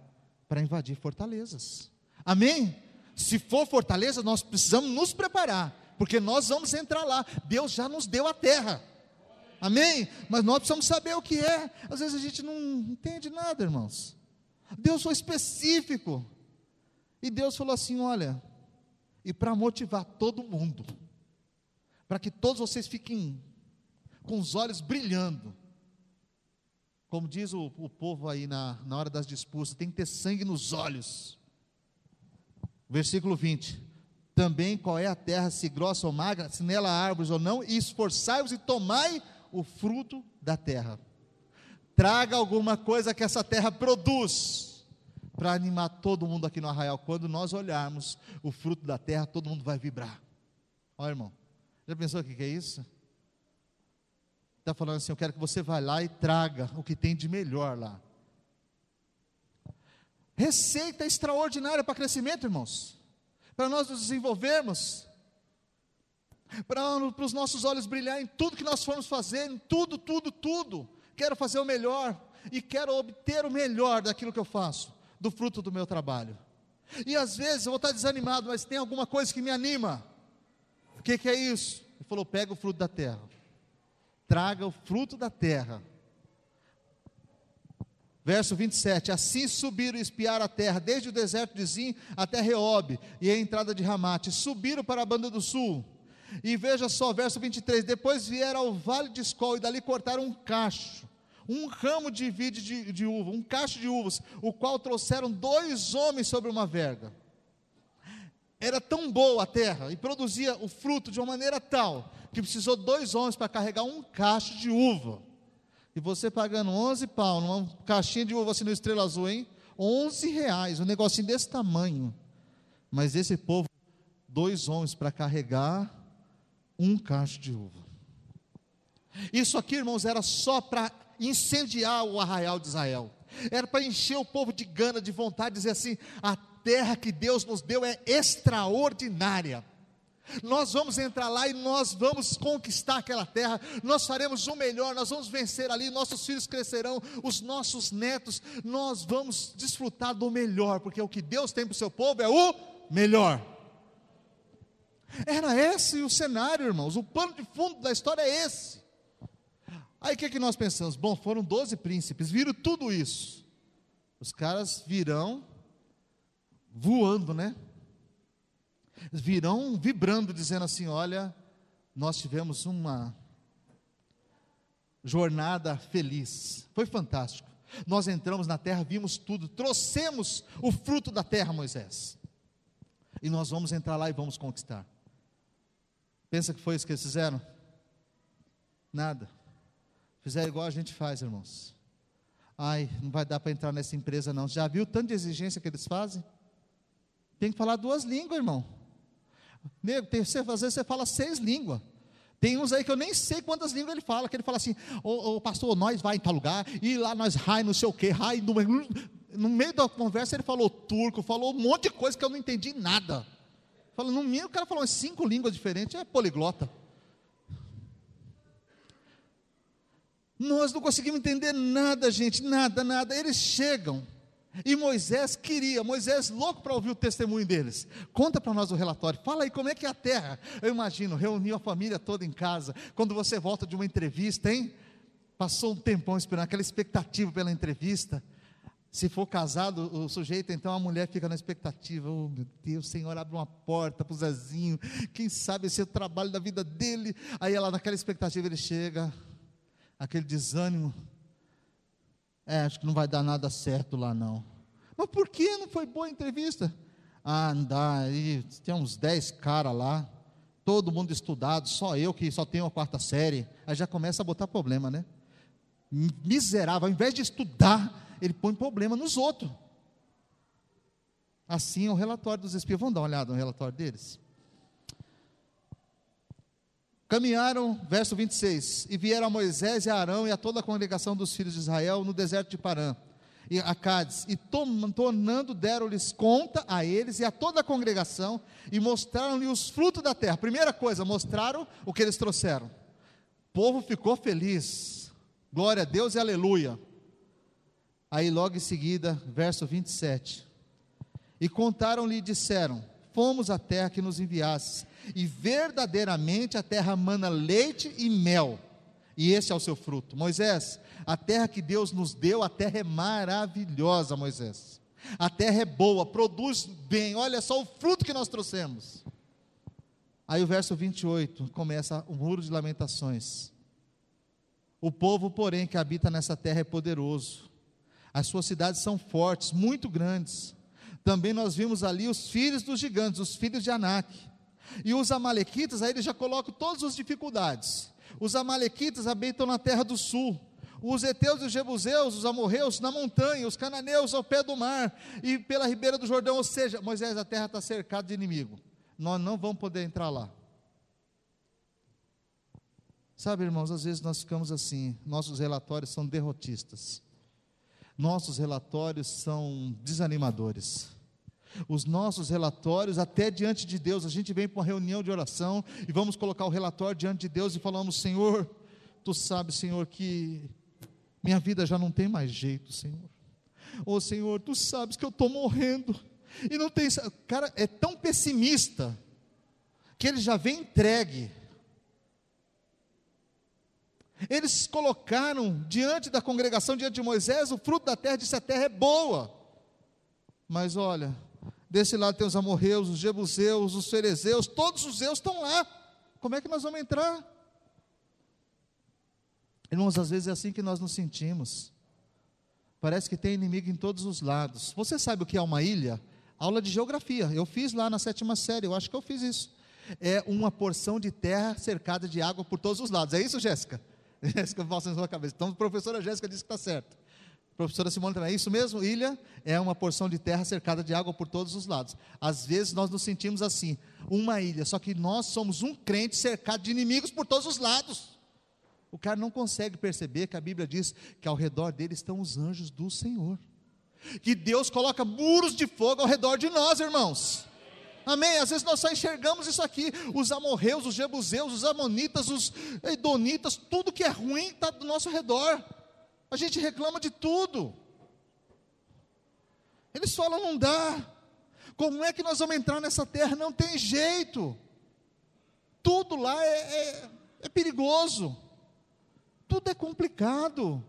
para invadir fortalezas. Amém? Se for fortaleza, nós precisamos nos preparar, porque nós vamos entrar lá. Deus já nos deu a terra. Amém? Mas nós precisamos saber o que é. Às vezes a gente não entende nada, irmãos. Deus foi específico. E Deus falou assim: olha, e para motivar todo mundo, para que todos vocês fiquem com os olhos brilhando, como diz o, o povo aí na, na hora das disputas, tem que ter sangue nos olhos. Versículo 20: Também qual é a terra, se grossa ou magra, se nela há árvores ou não, e esforçai-vos e tomai o fruto da terra. Traga alguma coisa que essa terra produz para animar todo mundo aqui no arraial. Quando nós olharmos o fruto da terra, todo mundo vai vibrar. Olha, irmão, já pensou o que é isso? Está falando assim: eu quero que você vá lá e traga o que tem de melhor lá. Receita extraordinária para crescimento, irmãos. Para nós nos desenvolvermos para os nossos olhos brilhar em tudo que nós formos fazer, em tudo, tudo, tudo. Quero fazer o melhor e quero obter o melhor daquilo que eu faço, do fruto do meu trabalho. E às vezes eu vou estar desanimado, mas tem alguma coisa que me anima. O que, que é isso? Ele falou: pega o fruto da terra, traga o fruto da terra. Verso 27: Assim subiram e espiaram a terra, desde o deserto de Zim até Reob, e a entrada de Ramate. Subiram para a banda do sul e veja só, verso 23: Depois vieram ao vale de Escol e dali cortaram um cacho, um ramo de vide de, de uva, um cacho de uvas, o qual trouxeram dois homens sobre uma verga. Era tão boa a terra e produzia o fruto de uma maneira tal que precisou dois homens para carregar um cacho de uva. E você pagando 11 pau numa caixinha de uva assim no Estrela Azul, hein? 11 reais, um negocinho desse tamanho. Mas esse povo, dois homens para carregar um cacho de uva. Isso aqui, irmãos, era só para incendiar o arraial de Israel. Era para encher o povo de gana, de vontade, dizer assim: a terra que Deus nos deu é extraordinária. Nós vamos entrar lá e nós vamos conquistar aquela terra, nós faremos o melhor, nós vamos vencer ali, nossos filhos crescerão, os nossos netos, nós vamos desfrutar do melhor, porque o que Deus tem para o seu povo é o melhor. Era esse o cenário, irmãos. O pano de fundo da história é esse. Aí o que, é que nós pensamos? Bom, foram 12 príncipes, viram tudo isso. Os caras virão voando, né? Virão vibrando, dizendo assim: olha, nós tivemos uma jornada feliz. Foi fantástico. Nós entramos na terra, vimos tudo, trouxemos o fruto da terra, Moisés. E nós vamos entrar lá e vamos conquistar. Pensa que foi isso que eles fizeram? Nada. Fizeram igual a gente faz, irmãos. Ai, não vai dar para entrar nessa empresa não. Já viu tanto de exigência que eles fazem? Tem que falar duas línguas, irmão. Nego, às vezes você fala seis línguas. Tem uns aí que eu nem sei quantas línguas ele fala, que ele fala assim, ô, ô pastor, nós vai em tal lugar, e lá nós rai não sei o que, rai no, no meio da conversa ele falou turco, falou um monte de coisa que eu não entendi nada. Fala, no mínimo o cara falou cinco línguas diferentes, é poliglota. Nós não conseguimos entender nada, gente, nada, nada. Eles chegam. E Moisés queria, Moisés louco para ouvir o testemunho deles. Conta para nós o relatório. Fala aí como é que é a terra. Eu imagino, reuniu a família toda em casa. Quando você volta de uma entrevista, hein? Passou um tempão esperando aquela expectativa pela entrevista. Se for casado, o sujeito, então a mulher fica na expectativa. Oh, meu Deus, Senhor, abre uma porta para o Zezinho. Quem sabe esse é o trabalho da vida dele. Aí ela, naquela expectativa, ele chega, aquele desânimo. É, acho que não vai dar nada certo lá não. Mas por que não foi boa a entrevista? Ah, não dá, aí tem uns 10 caras lá, todo mundo estudado, só eu que só tenho a quarta série. Aí já começa a botar problema, né? Miserável, ao invés de estudar, ele põe problema nos outros. Assim é o relatório dos espias. Vamos dar uma olhada no relatório deles? Caminharam, verso 26, e vieram a Moisés e a Arão e a toda a congregação dos filhos de Israel no deserto de Parã, e a Cádiz, e tornando deram-lhes conta a eles e a toda a congregação, e mostraram-lhe os frutos da terra. Primeira coisa, mostraram o que eles trouxeram. O povo ficou feliz, glória a Deus e aleluia. Aí logo em seguida, verso 27, e contaram-lhe e disseram: Fomos à terra que nos enviaste e verdadeiramente a terra mana leite e mel, e esse é o seu fruto. Moisés, a terra que Deus nos deu, a terra é maravilhosa, Moisés. A terra é boa, produz bem, olha só o fruto que nós trouxemos. Aí o verso 28 começa o muro de lamentações. O povo, porém, que habita nessa terra é poderoso. As suas cidades são fortes, muito grandes. Também nós vimos ali os filhos dos gigantes, os filhos de Anak. E os amalequitas, aí ele já coloca todas as dificuldades. Os amalequitas habitam na terra do sul. Os heteus e os jebuseus, os amorreus na montanha, os cananeus ao pé do mar e pela ribeira do Jordão, ou seja, Moisés, a terra está cercada de inimigo. Nós não vamos poder entrar lá. Sabe, irmãos, às vezes nós ficamos assim, nossos relatórios são derrotistas. Nossos relatórios são desanimadores os nossos relatórios até diante de Deus. A gente vem para uma reunião de oração e vamos colocar o relatório diante de Deus e falamos: Senhor, tu sabes, Senhor, que minha vida já não tem mais jeito, Senhor. Ô oh, Senhor, tu sabes que eu estou morrendo. E não tem. O cara é tão pessimista que ele já vem entregue. Eles colocaram diante da congregação, diante de Moisés, o fruto da terra, disse: a terra é boa. Mas olha, Desse lado tem os amorreus, os jebuseus, os ferezeus, todos os zeus estão lá. Como é que nós vamos entrar? Irmãos, às vezes é assim que nós nos sentimos. Parece que tem inimigo em todos os lados. Você sabe o que é uma ilha? Aula de geografia. Eu fiz lá na sétima série, eu acho que eu fiz isso. É uma porção de terra cercada de água por todos os lados. É isso, Jéssica? Jéssica passa na sua cabeça. Então, a professora Jéssica disse que está certo. Professora Simone também, é isso mesmo? Ilha é uma porção de terra cercada de água por todos os lados. Às vezes nós nos sentimos assim, uma ilha, só que nós somos um crente cercado de inimigos por todos os lados. O cara não consegue perceber que a Bíblia diz que ao redor dele estão os anjos do Senhor. Que Deus coloca muros de fogo ao redor de nós, irmãos. Amém? Às vezes nós só enxergamos isso aqui: os amorreus, os jebuseus, os amonitas, os edonitas, tudo que é ruim está do nosso redor. A gente reclama de tudo. Eles falam, não dá. Como é que nós vamos entrar nessa terra? Não tem jeito. Tudo lá é, é, é perigoso. Tudo é complicado.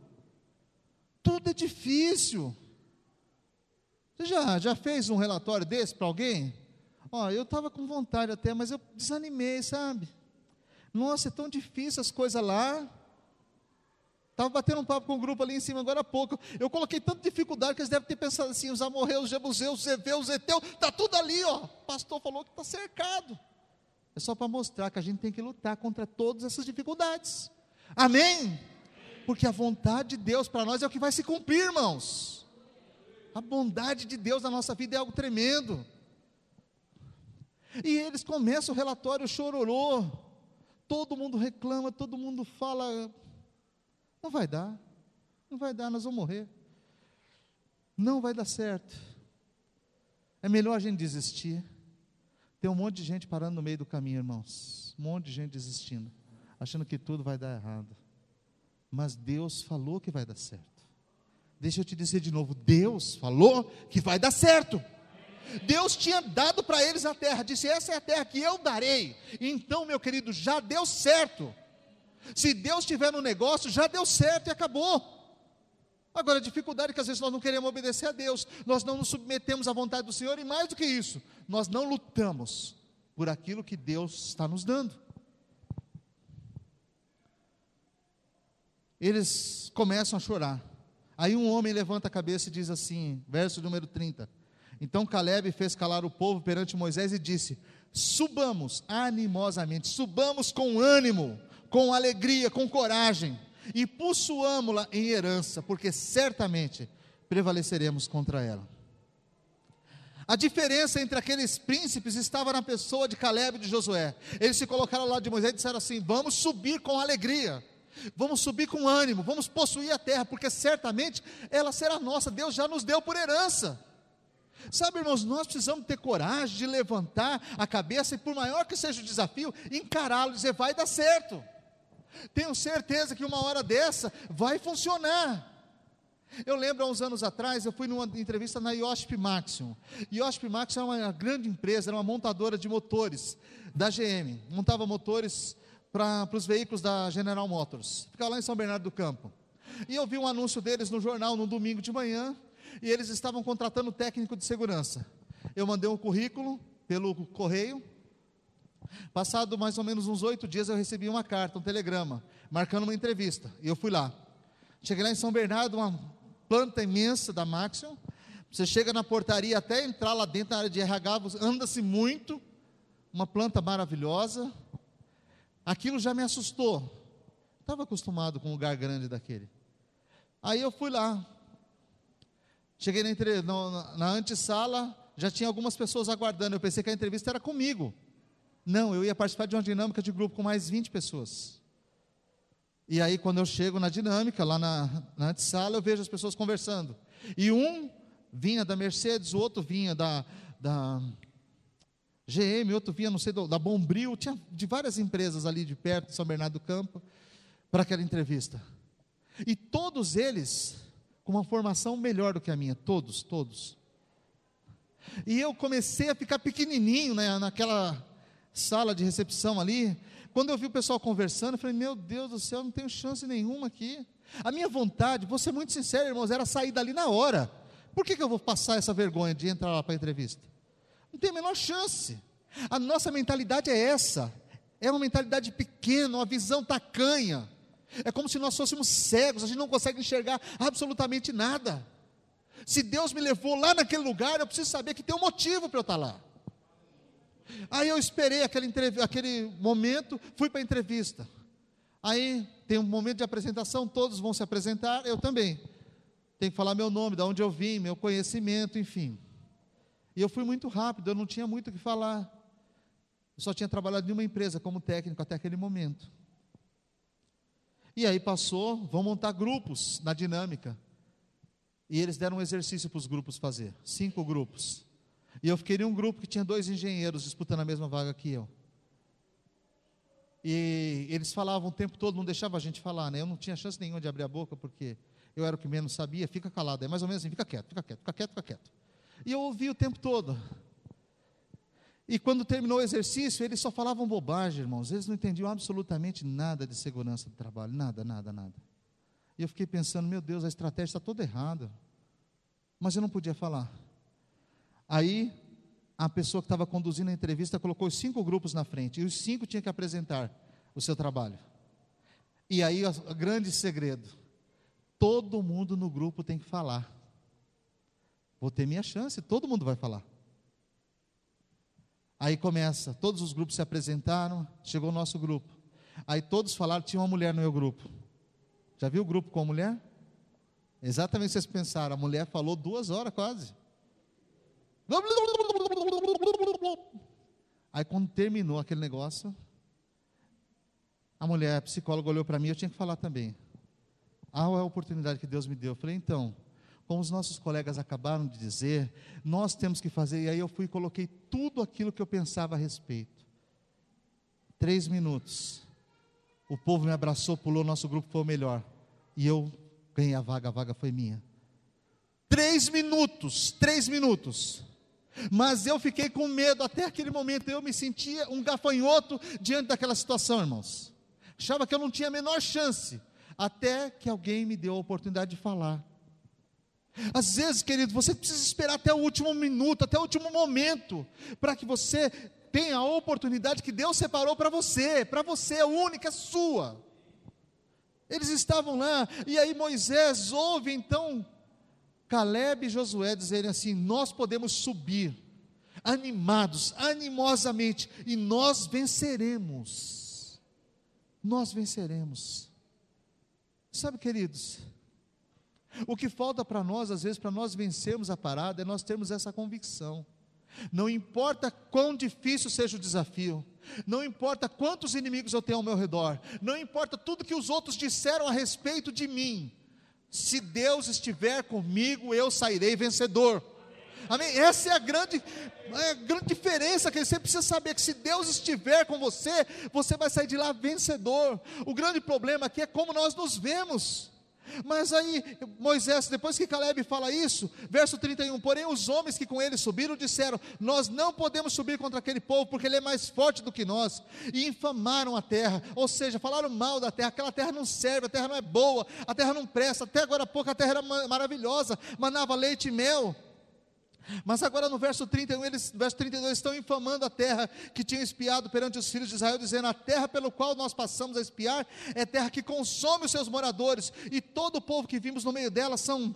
Tudo é difícil. Você já, já fez um relatório desse para alguém? Ó, eu estava com vontade até, mas eu desanimei, sabe? Nossa, é tão difícil as coisas lá. Estava batendo um papo com o um grupo ali em cima agora há pouco. Eu coloquei tanta dificuldade que eles devem ter pensado assim: os amorreus, os jebuseus, os eveus, os eteus, está tudo ali, ó. O pastor falou que está cercado. É só para mostrar que a gente tem que lutar contra todas essas dificuldades. Amém? Porque a vontade de Deus para nós é o que vai se cumprir, irmãos. A bondade de Deus na nossa vida é algo tremendo. E eles começam o relatório chororô. Todo mundo reclama, todo mundo fala não vai dar. Não vai dar, nós vamos morrer. Não vai dar certo. É melhor a gente desistir. Tem um monte de gente parando no meio do caminho, irmãos. Um monte de gente desistindo, achando que tudo vai dar errado. Mas Deus falou que vai dar certo. Deixa eu te dizer de novo: Deus falou que vai dar certo. Deus tinha dado para eles a terra, disse: Essa é a terra que eu darei. Então, meu querido, já deu certo. Se Deus tiver no negócio, já deu certo e acabou. Agora, a dificuldade é que às vezes nós não queremos obedecer a Deus, nós não nos submetemos à vontade do Senhor, e mais do que isso, nós não lutamos por aquilo que Deus está nos dando. Eles começam a chorar. Aí um homem levanta a cabeça e diz assim, verso número 30. Então Caleb fez calar o povo perante Moisés e disse: Subamos animosamente, subamos com ânimo, com alegria, com coragem e possuamo-la em herança, porque certamente prevaleceremos contra ela. A diferença entre aqueles príncipes estava na pessoa de Caleb e de Josué. Eles se colocaram ao lado de Moisés e disseram assim: Vamos subir com alegria, vamos subir com ânimo, vamos possuir a terra, porque certamente ela será nossa. Deus já nos deu por herança. Sabe, irmãos, nós precisamos ter coragem de levantar a cabeça e, por maior que seja o desafio, encará-lo e dizer: vai dar certo. Tenho certeza que uma hora dessa vai funcionar. Eu lembro há uns anos atrás, eu fui numa entrevista na IOSP Maxion. IOSP Maxion é uma grande empresa, era uma montadora de motores da GM. Montava motores para os veículos da General Motors. Ficava lá em São Bernardo do Campo. E eu vi um anúncio deles no jornal no domingo de manhã, e eles estavam contratando técnico de segurança. Eu mandei um currículo pelo correio, Passado mais ou menos uns oito dias, eu recebi uma carta, um telegrama, marcando uma entrevista. E eu fui lá. Cheguei lá em São Bernardo, uma planta imensa da Maxion. Você chega na portaria, até entrar lá dentro na área de RH, anda-se muito. Uma planta maravilhosa. Aquilo já me assustou. Estava acostumado com um lugar grande daquele. Aí eu fui lá. Cheguei na, na, na antessala, já tinha algumas pessoas aguardando. Eu pensei que a entrevista era comigo. Não, eu ia participar de uma dinâmica de grupo com mais 20 pessoas. E aí, quando eu chego na dinâmica, lá na, na sala, eu vejo as pessoas conversando. E um vinha da Mercedes, o outro vinha da, da GM, outro vinha, não sei, da Bombril, tinha de várias empresas ali de perto, de São Bernardo do Campo, para aquela entrevista. E todos eles com uma formação melhor do que a minha, todos, todos. E eu comecei a ficar pequenininho né, naquela sala de recepção ali, quando eu vi o pessoal conversando, eu falei: Meu Deus do céu, não tenho chance nenhuma aqui. A minha vontade, vou ser muito sincero, irmãos, era sair dali na hora. Por que, que eu vou passar essa vergonha de entrar lá para a entrevista? Não tem a menor chance. A nossa mentalidade é essa. É uma mentalidade pequena, uma visão tacanha. É como se nós fôssemos cegos, a gente não consegue enxergar absolutamente nada. Se Deus me levou lá naquele lugar, eu preciso saber que tem um motivo para eu estar lá. Aí eu esperei aquele, aquele momento, fui para a entrevista. Aí tem um momento de apresentação, todos vão se apresentar, eu também. Tenho que falar meu nome, de onde eu vim, meu conhecimento, enfim. E eu fui muito rápido, eu não tinha muito o que falar. Eu só tinha trabalhado em uma empresa como técnico até aquele momento. E aí passou, vão montar grupos na dinâmica. E eles deram um exercício para os grupos fazer, cinco grupos. E eu fiquei em um grupo que tinha dois engenheiros disputando a mesma vaga que eu. E eles falavam o tempo todo, não deixavam a gente falar, né? Eu não tinha chance nenhuma de abrir a boca, porque eu era o que menos sabia, fica calado. É mais ou menos assim, fica quieto, fica quieto, fica quieto, fica quieto. E eu ouvi o tempo todo. E quando terminou o exercício, eles só falavam bobagem, irmãos. Eles não entendiam absolutamente nada de segurança do trabalho, nada, nada, nada. E eu fiquei pensando, meu Deus, a estratégia está toda errada. Mas eu não podia falar. Aí, a pessoa que estava conduzindo a entrevista colocou os cinco grupos na frente, e os cinco tinham que apresentar o seu trabalho. E aí, o grande segredo: todo mundo no grupo tem que falar. Vou ter minha chance, todo mundo vai falar. Aí começa, todos os grupos se apresentaram, chegou o nosso grupo. Aí todos falaram, tinha uma mulher no meu grupo. Já viu o grupo com a mulher? Exatamente o que vocês pensaram, a mulher falou duas horas quase. Aí quando terminou aquele negócio, a mulher, a psicóloga olhou para mim, eu tinha que falar também. Ah, é a oportunidade que Deus me deu. Eu falei, então, como os nossos colegas acabaram de dizer, nós temos que fazer. E aí eu fui e coloquei tudo aquilo que eu pensava a respeito. Três minutos. O povo me abraçou, pulou, nosso grupo foi o melhor. e eu ganhei a vaga, a vaga foi minha. Três minutos, três minutos. Mas eu fiquei com medo até aquele momento. Eu me sentia um gafanhoto diante daquela situação, irmãos. Achava que eu não tinha a menor chance. Até que alguém me deu a oportunidade de falar. Às vezes, querido, você precisa esperar até o último minuto, até o último momento, para que você tenha a oportunidade que Deus separou para você, para você, é única, sua. Eles estavam lá, e aí Moisés ouve então Caleb e Josué dizerem assim: Nós podemos subir, animados, animosamente, e nós venceremos. Nós venceremos. Sabe, queridos, o que falta para nós, às vezes, para nós vencermos a parada, é nós termos essa convicção. Não importa quão difícil seja o desafio, não importa quantos inimigos eu tenho ao meu redor, não importa tudo que os outros disseram a respeito de mim, se Deus estiver comigo, eu sairei vencedor. Amém? Essa é a grande, é a grande diferença que você precisa saber que se Deus estiver com você, você vai sair de lá vencedor. O grande problema aqui é como nós nos vemos. Mas aí, Moisés, depois que Caleb fala isso, verso 31, porém os homens que com ele subiram disseram: Nós não podemos subir contra aquele povo, porque ele é mais forte do que nós, e infamaram a terra, ou seja, falaram mal da terra, aquela terra não serve, a terra não é boa, a terra não presta, até agora há pouco a terra era maravilhosa, manava leite e mel. Mas agora no verso 31, eles, verso 32, estão infamando a terra que tinham espiado perante os filhos de Israel, dizendo: A terra pelo qual nós passamos a espiar é terra que consome os seus moradores, e todo o povo que vimos no meio dela são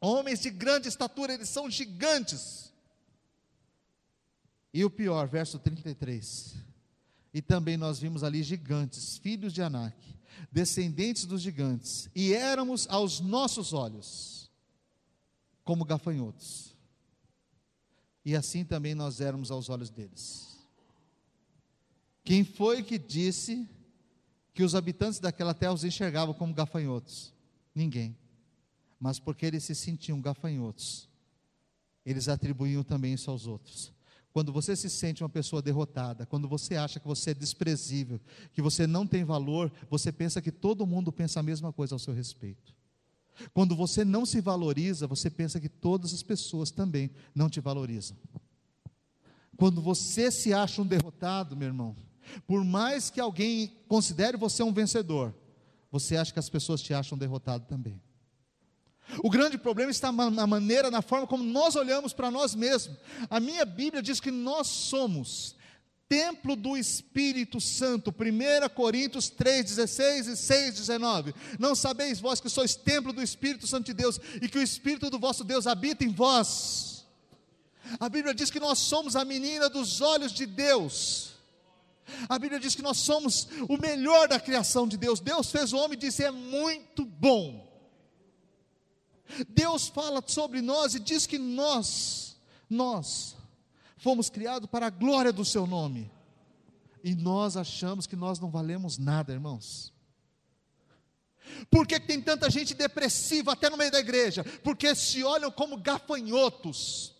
homens de grande estatura, eles são gigantes. E o pior, verso 33. E também nós vimos ali gigantes, filhos de Anak, descendentes dos gigantes, e éramos aos nossos olhos como gafanhotos e assim também nós éramos aos olhos deles. Quem foi que disse que os habitantes daquela terra os enxergavam como gafanhotos? Ninguém. Mas porque eles se sentiam gafanhotos, eles atribuíam também isso aos outros. Quando você se sente uma pessoa derrotada, quando você acha que você é desprezível, que você não tem valor, você pensa que todo mundo pensa a mesma coisa ao seu respeito. Quando você não se valoriza, você pensa que todas as pessoas também não te valorizam. Quando você se acha um derrotado, meu irmão, por mais que alguém considere você um vencedor, você acha que as pessoas te acham derrotado também. O grande problema está na maneira, na forma como nós olhamos para nós mesmos. A minha Bíblia diz que nós somos templo do Espírito Santo, 1 Coríntios 3, 16 e 6, 19. Não sabeis vós que sois templo do Espírito Santo de Deus e que o Espírito do vosso Deus habita em vós. A Bíblia diz que nós somos a menina dos olhos de Deus. A Bíblia diz que nós somos o melhor da criação de Deus. Deus fez o homem e disse: é muito bom. Deus fala sobre nós e diz que nós, nós, fomos criados para a glória do seu nome. E nós achamos que nós não valemos nada, irmãos. Por que tem tanta gente depressiva até no meio da igreja? Porque se olham como gafanhotos.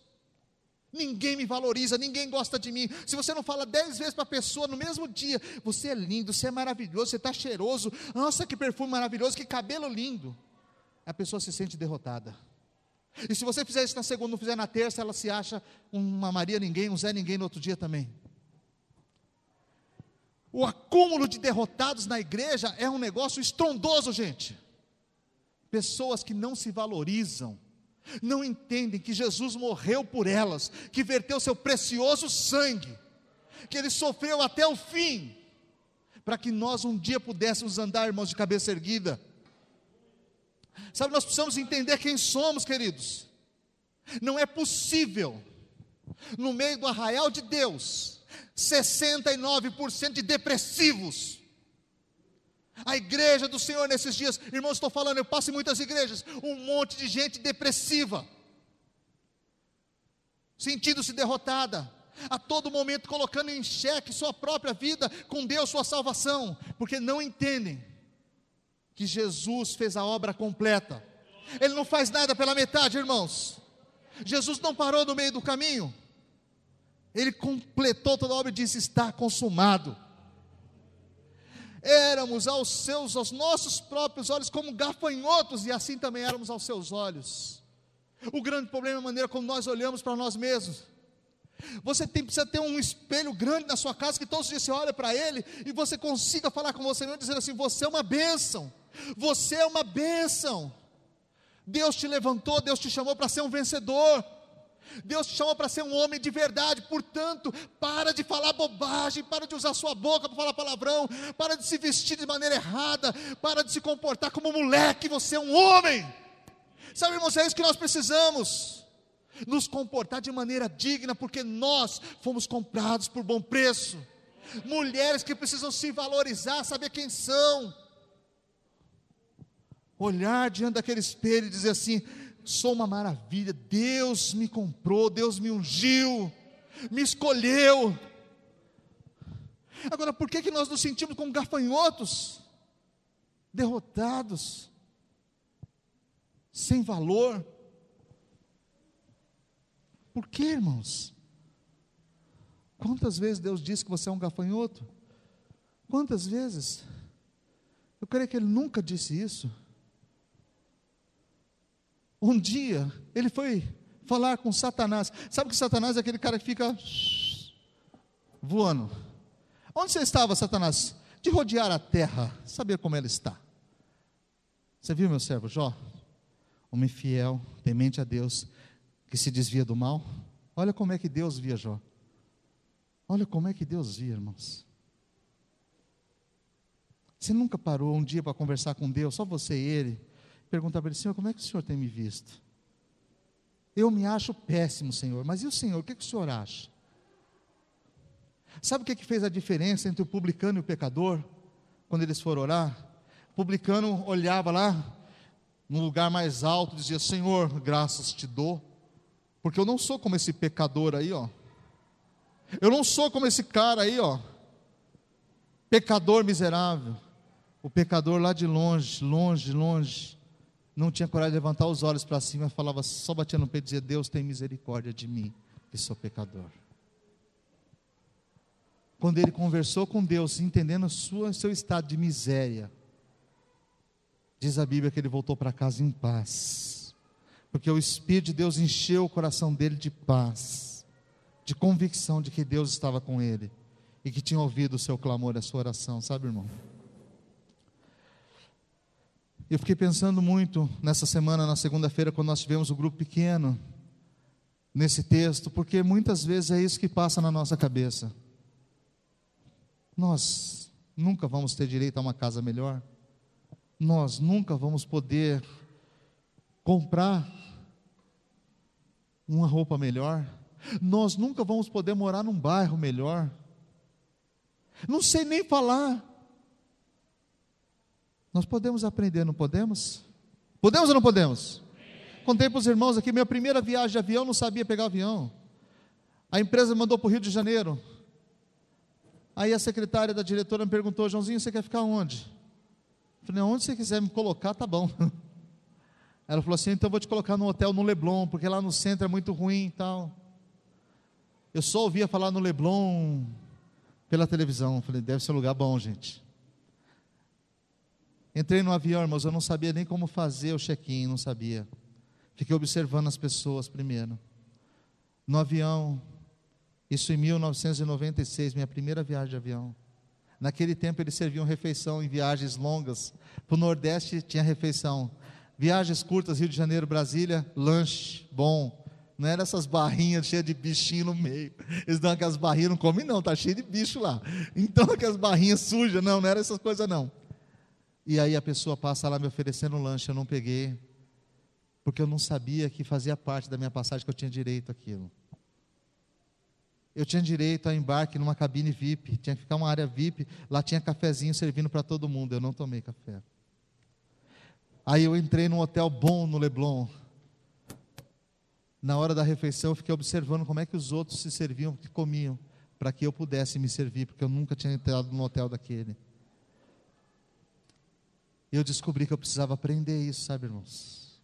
Ninguém me valoriza, ninguém gosta de mim. Se você não fala dez vezes para a pessoa no mesmo dia, você é lindo, você é maravilhoso, você está cheiroso, nossa, que perfume maravilhoso, que cabelo lindo. A pessoa se sente derrotada. E se você fizer isso na segunda, não fizer na terça, ela se acha uma Maria ninguém, um Zé ninguém no outro dia também. O acúmulo de derrotados na igreja é um negócio estrondoso, gente. Pessoas que não se valorizam, não entendem que Jesus morreu por elas, que verteu seu precioso sangue, que ele sofreu até o fim, para que nós um dia pudéssemos andar, irmãos, de cabeça erguida Sabe, nós precisamos entender quem somos, queridos. Não é possível, no meio do arraial de Deus, 69% de depressivos. A igreja do Senhor nesses dias, irmãos, estou falando, eu passo em muitas igrejas, um monte de gente depressiva, sentindo-se derrotada, a todo momento colocando em xeque sua própria vida com Deus, sua salvação, porque não entendem que Jesus fez a obra completa. Ele não faz nada pela metade, irmãos. Jesus não parou no meio do caminho. Ele completou toda a obra e disse: Está consumado. Éramos aos seus, aos nossos próprios olhos como gafanhotos e assim também éramos aos seus olhos. O grande problema é a maneira como nós olhamos para nós mesmos. Você tem, precisa ter um espelho grande na sua casa que todos os dias você olha para ele e você consiga falar com você mesmo dizendo assim: você é uma bênção, você é uma bênção. Deus te levantou, Deus te chamou para ser um vencedor. Deus te chamou para ser um homem de verdade, portanto, para de falar bobagem, para de usar sua boca para falar palavrão, para de se vestir de maneira errada, para de se comportar como moleque, você é um homem. Sabe, irmãos, é isso que nós precisamos. Nos comportar de maneira digna, porque nós fomos comprados por bom preço. Mulheres que precisam se valorizar, saber quem são. Olhar diante daquele espelho e dizer assim: sou uma maravilha, Deus me comprou, Deus me ungiu, me escolheu. Agora, por que, que nós nos sentimos como gafanhotos, derrotados, sem valor? Por que, irmãos? Quantas vezes Deus disse que você é um gafanhoto? Quantas vezes? Eu creio que Ele nunca disse isso. Um dia, ele foi falar com Satanás. Sabe que Satanás é aquele cara que fica voando. Onde você estava, Satanás? De rodear a terra, saber como ela está. Você viu, meu servo Jó? Homem fiel, temente a Deus, que se desvia do mal. Olha como é que Deus via Jó. Olha como é que Deus via, irmãos. Você nunca parou um dia para conversar com Deus, só você e Ele, perguntar para ele, Senhor, como é que o Senhor tem me visto? Eu me acho péssimo, Senhor, mas e o Senhor, o que, que o Senhor acha? Sabe o que, que fez a diferença entre o publicano e o pecador, quando eles foram orar? O publicano olhava lá, no lugar mais alto, dizia: Senhor, graças te dou, porque eu não sou como esse pecador aí, ó. Eu não sou como esse cara aí, ó. Pecador miserável. O pecador lá de longe, longe, longe, não tinha coragem de levantar os olhos para cima, falava, só batia no peito e dizia: Deus tem misericórdia de mim, que sou pecador. Quando ele conversou com Deus, entendendo sua, seu estado de miséria, diz a Bíblia que ele voltou para casa em paz, porque o Espírito de Deus encheu o coração dele de paz, de convicção de que Deus estava com ele e que tinha ouvido o seu clamor, a sua oração, sabe, irmão? Eu fiquei pensando muito nessa semana, na segunda-feira, quando nós tivemos o grupo pequeno, nesse texto, porque muitas vezes é isso que passa na nossa cabeça. Nós nunca vamos ter direito a uma casa melhor, nós nunca vamos poder comprar uma roupa melhor, nós nunca vamos poder morar num bairro melhor. Não sei nem falar nós podemos aprender, não podemos? Podemos ou não podemos? Contei para os irmãos aqui, minha primeira viagem de avião, não sabia pegar avião. A empresa mandou para o Rio de Janeiro. Aí a secretária da diretora me perguntou, Joãozinho, você quer ficar onde? Eu falei, onde você quiser me colocar, tá bom. Ela falou assim, então vou te colocar no hotel no Leblon, porque lá no centro é muito ruim e tal. Eu só ouvia falar no Leblon pela televisão. Falei, deve ser um lugar bom, gente. Entrei no avião, irmãos, eu não sabia nem como fazer o check-in, não sabia. Fiquei observando as pessoas primeiro. No avião, isso em 1996, minha primeira viagem de avião. Naquele tempo eles serviam refeição em viagens longas. Para o Nordeste tinha refeição. Viagens curtas, Rio de Janeiro, Brasília, lanche bom. Não era essas barrinhas cheias de bichinho no meio. Eles dão aquelas barrinhas, não comem não, tá cheio de bicho lá. Então aquelas barrinhas sujas, não, não era essas coisas não. E aí a pessoa passa lá me oferecendo um lanche, eu não peguei, porque eu não sabia que fazia parte da minha passagem que eu tinha direito àquilo. Eu tinha direito a embarque numa cabine VIP, tinha que ficar uma área VIP, lá tinha cafezinho servindo para todo mundo, eu não tomei café. Aí eu entrei num hotel bom no Leblon. Na hora da refeição, eu fiquei observando como é que os outros se serviam, que comiam, para que eu pudesse me servir, porque eu nunca tinha entrado num hotel daquele. Eu descobri que eu precisava aprender isso, sabe, irmãos?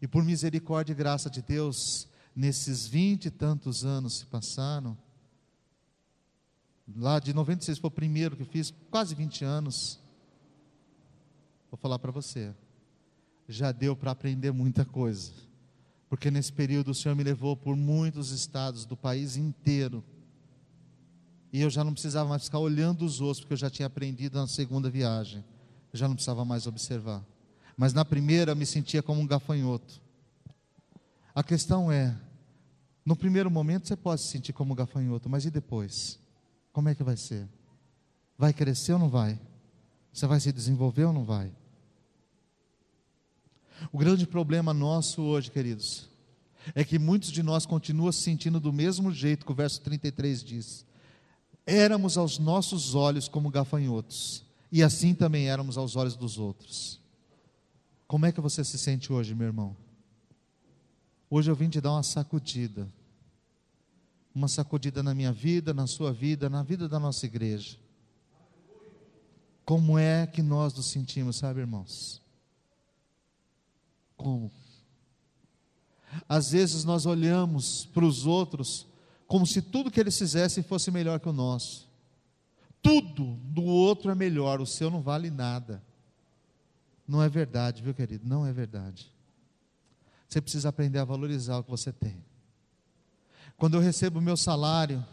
E por misericórdia e graça de Deus, nesses vinte e tantos anos se passaram, lá de 96 foi o primeiro que fiz, quase 20 anos. Vou falar para você, já deu para aprender muita coisa, porque nesse período o Senhor me levou por muitos estados do país inteiro, e eu já não precisava mais ficar olhando os outros, porque eu já tinha aprendido na segunda viagem, eu já não precisava mais observar, mas na primeira eu me sentia como um gafanhoto. A questão é, no primeiro momento você pode se sentir como um gafanhoto, mas e depois? Como é que vai ser? Vai crescer ou não vai? Você vai se desenvolver ou não vai? O grande problema nosso hoje, queridos, é que muitos de nós continuam se sentindo do mesmo jeito que o verso 33 diz. Éramos aos nossos olhos como gafanhotos, e assim também éramos aos olhos dos outros. Como é que você se sente hoje, meu irmão? Hoje eu vim te dar uma sacudida. Uma sacudida na minha vida, na sua vida, na vida da nossa igreja. Como é que nós nos sentimos, sabe, irmãos? Como? Às vezes nós olhamos para os outros como se tudo que eles fizessem fosse melhor que o nosso. Tudo do outro é melhor, o seu não vale nada. Não é verdade, viu, querido? Não é verdade. Você precisa aprender a valorizar o que você tem. Quando eu recebo o meu salário,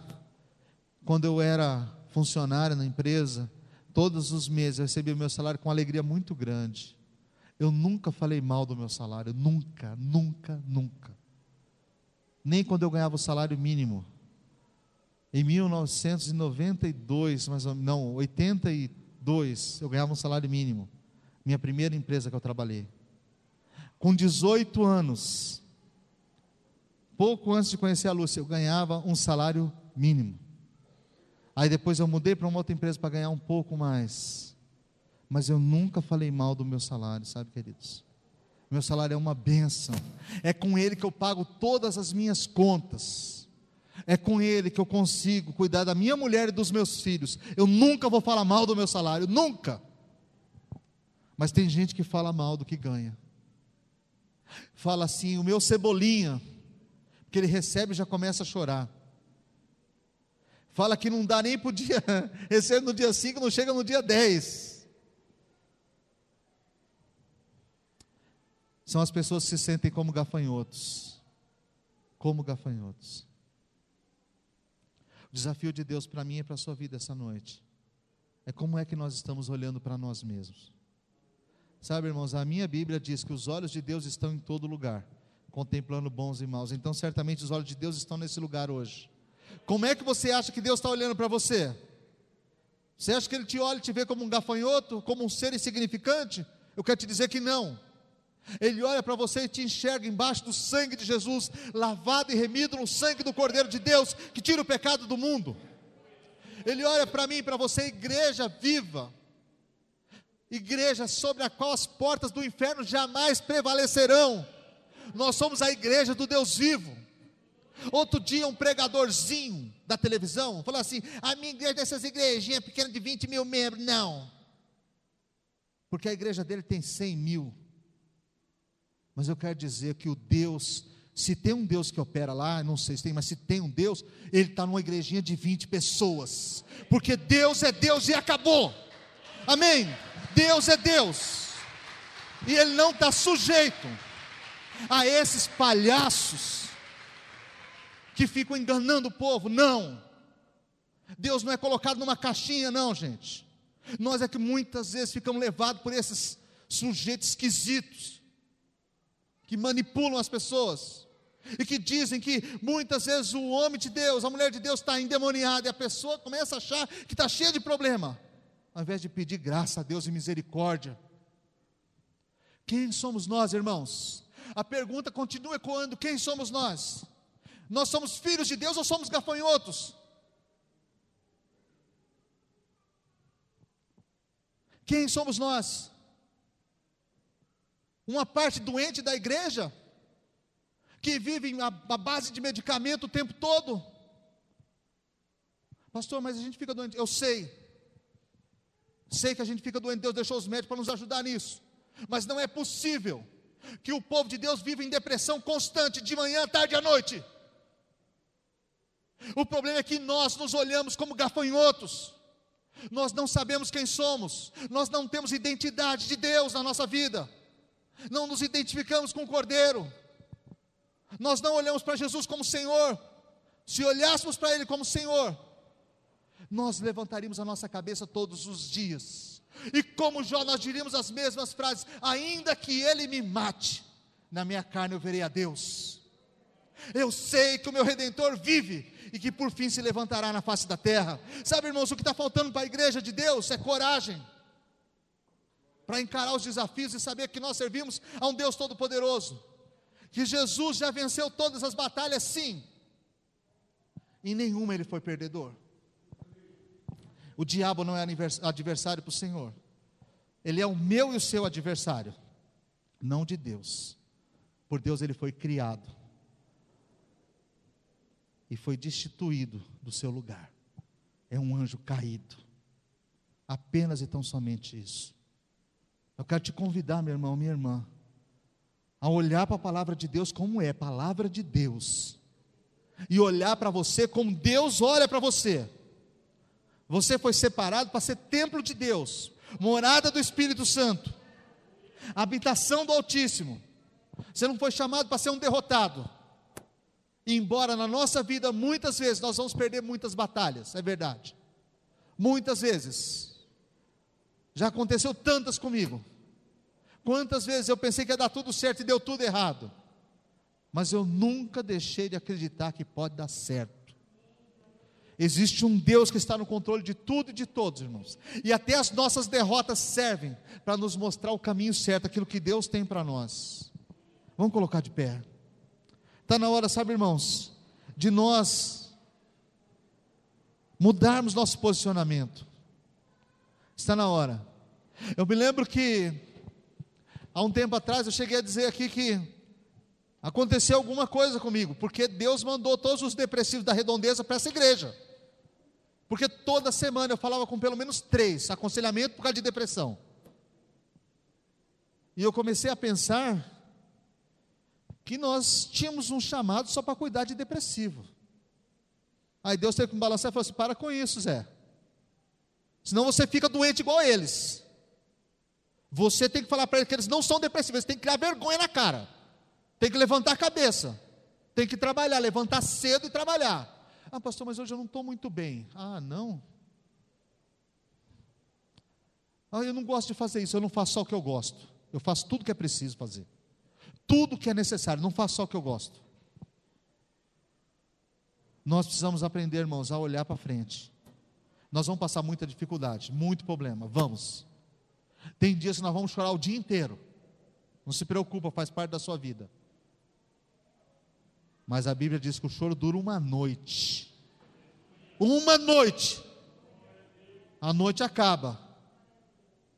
quando eu era funcionário na empresa, todos os meses eu recebia o meu salário com uma alegria muito grande. Eu nunca falei mal do meu salário, nunca, nunca, nunca. Nem quando eu ganhava o salário mínimo. Em 1992, mas não, 82, eu ganhava um salário mínimo. Minha primeira empresa que eu trabalhei. Com 18 anos, pouco antes de conhecer a Lúcia, eu ganhava um salário mínimo. Aí depois eu mudei para uma outra empresa para ganhar um pouco mais mas eu nunca falei mal do meu salário, sabe, queridos? Meu salário é uma benção, é com ele que eu pago todas as minhas contas, é com ele que eu consigo cuidar da minha mulher e dos meus filhos. Eu nunca vou falar mal do meu salário, nunca. Mas tem gente que fala mal do que ganha, fala assim: o meu cebolinha, que ele recebe já começa a chorar. Fala que não dá nem para o dia, recebe no dia 5, não chega no dia 10. São as pessoas que se sentem como gafanhotos. Como gafanhotos. O desafio de Deus para mim e para a sua vida essa noite é como é que nós estamos olhando para nós mesmos. Sabe, irmãos, a minha Bíblia diz que os olhos de Deus estão em todo lugar, contemplando bons e maus. Então, certamente os olhos de Deus estão nesse lugar hoje. Como é que você acha que Deus está olhando para você? Você acha que Ele te olha e te vê como um gafanhoto, como um ser insignificante? Eu quero te dizer que não. Ele olha para você e te enxerga embaixo do sangue de Jesus, lavado e remido no sangue do Cordeiro de Deus, que tira o pecado do mundo. Ele olha para mim e para você, igreja viva, igreja sobre a qual as portas do inferno jamais prevalecerão. Nós somos a igreja do Deus vivo. Outro dia, um pregadorzinho da televisão falou assim: a minha igreja dessas igrejinhas pequenas de 20 mil membros, não, porque a igreja dele tem 100 mil. Mas eu quero dizer que o Deus, se tem um Deus que opera lá, não sei se tem, mas se tem um Deus, ele está numa igrejinha de 20 pessoas, porque Deus é Deus e acabou, amém? Deus é Deus, e Ele não está sujeito a esses palhaços que ficam enganando o povo, não. Deus não é colocado numa caixinha, não, gente. Nós é que muitas vezes ficamos levados por esses sujeitos esquisitos que manipulam as pessoas e que dizem que muitas vezes o homem de Deus, a mulher de Deus está endemoniada e a pessoa começa a achar que está cheia de problema, ao invés de pedir graça a Deus e misericórdia. Quem somos nós, irmãos? A pergunta continua ecoando: quem somos nós? Nós somos filhos de Deus ou somos gafanhotos? Quem somos nós? Uma parte doente da igreja, que vive à base de medicamento o tempo todo. Pastor, mas a gente fica doente. Eu sei. Sei que a gente fica doente. Deus deixou os médicos para nos ajudar nisso. Mas não é possível que o povo de Deus viva em depressão constante, de manhã, tarde e à noite. O problema é que nós nos olhamos como gafanhotos. Nós não sabemos quem somos, nós não temos identidade de Deus na nossa vida, não nos identificamos com o Cordeiro, nós não olhamos para Jesus como Senhor. Se olhássemos para Ele como Senhor, nós levantaríamos a nossa cabeça todos os dias, e como Jó, nós diríamos as mesmas frases: ainda que Ele me mate, na minha carne eu verei a Deus. Eu sei que o meu redentor vive e que por fim se levantará na face da terra. Sabe, irmãos, o que está faltando para a igreja de Deus é coragem para encarar os desafios e saber que nós servimos a um Deus Todo-Poderoso, que Jesus já venceu todas as batalhas, sim, em nenhuma ele foi perdedor. O diabo não é adversário para o Senhor, ele é o meu e o seu adversário, não de Deus. Por Deus ele foi criado e foi destituído do seu lugar. É um anjo caído. Apenas e tão somente isso. Eu quero te convidar, meu irmão, minha irmã, a olhar para a palavra de Deus como é, palavra de Deus, e olhar para você como Deus olha para você. Você foi separado para ser templo de Deus, morada do Espírito Santo, habitação do Altíssimo. Você não foi chamado para ser um derrotado. Embora na nossa vida muitas vezes nós vamos perder muitas batalhas, é verdade. Muitas vezes. Já aconteceu tantas comigo. Quantas vezes eu pensei que ia dar tudo certo e deu tudo errado. Mas eu nunca deixei de acreditar que pode dar certo. Existe um Deus que está no controle de tudo e de todos, irmãos. E até as nossas derrotas servem para nos mostrar o caminho certo, aquilo que Deus tem para nós. Vamos colocar de pé. Está na hora, sabe, irmãos, de nós mudarmos nosso posicionamento. Está na hora. Eu me lembro que, há um tempo atrás, eu cheguei a dizer aqui que aconteceu alguma coisa comigo, porque Deus mandou todos os depressivos da redondeza para essa igreja. Porque toda semana eu falava com pelo menos três aconselhamento por causa de depressão. E eu comecei a pensar que nós tínhamos um chamado só para cuidar de depressivo. Aí Deus teve que me balançar e falou assim: para com isso, Zé. Senão você fica doente igual eles. Você tem que falar para eles que eles não são depressivos, eles têm que criar vergonha na cara. Tem que levantar a cabeça. Tem que trabalhar, levantar cedo e trabalhar. Ah, pastor, mas hoje eu não estou muito bem. Ah, não? Ah, eu não gosto de fazer isso, eu não faço só o que eu gosto. Eu faço tudo que é preciso fazer tudo que é necessário, não faço só o que eu gosto. Nós precisamos aprender, irmãos, a olhar para frente. Nós vamos passar muita dificuldade, muito problema, vamos. Tem dias que nós vamos chorar o dia inteiro. Não se preocupa, faz parte da sua vida. Mas a Bíblia diz que o choro dura uma noite. Uma noite. A noite acaba.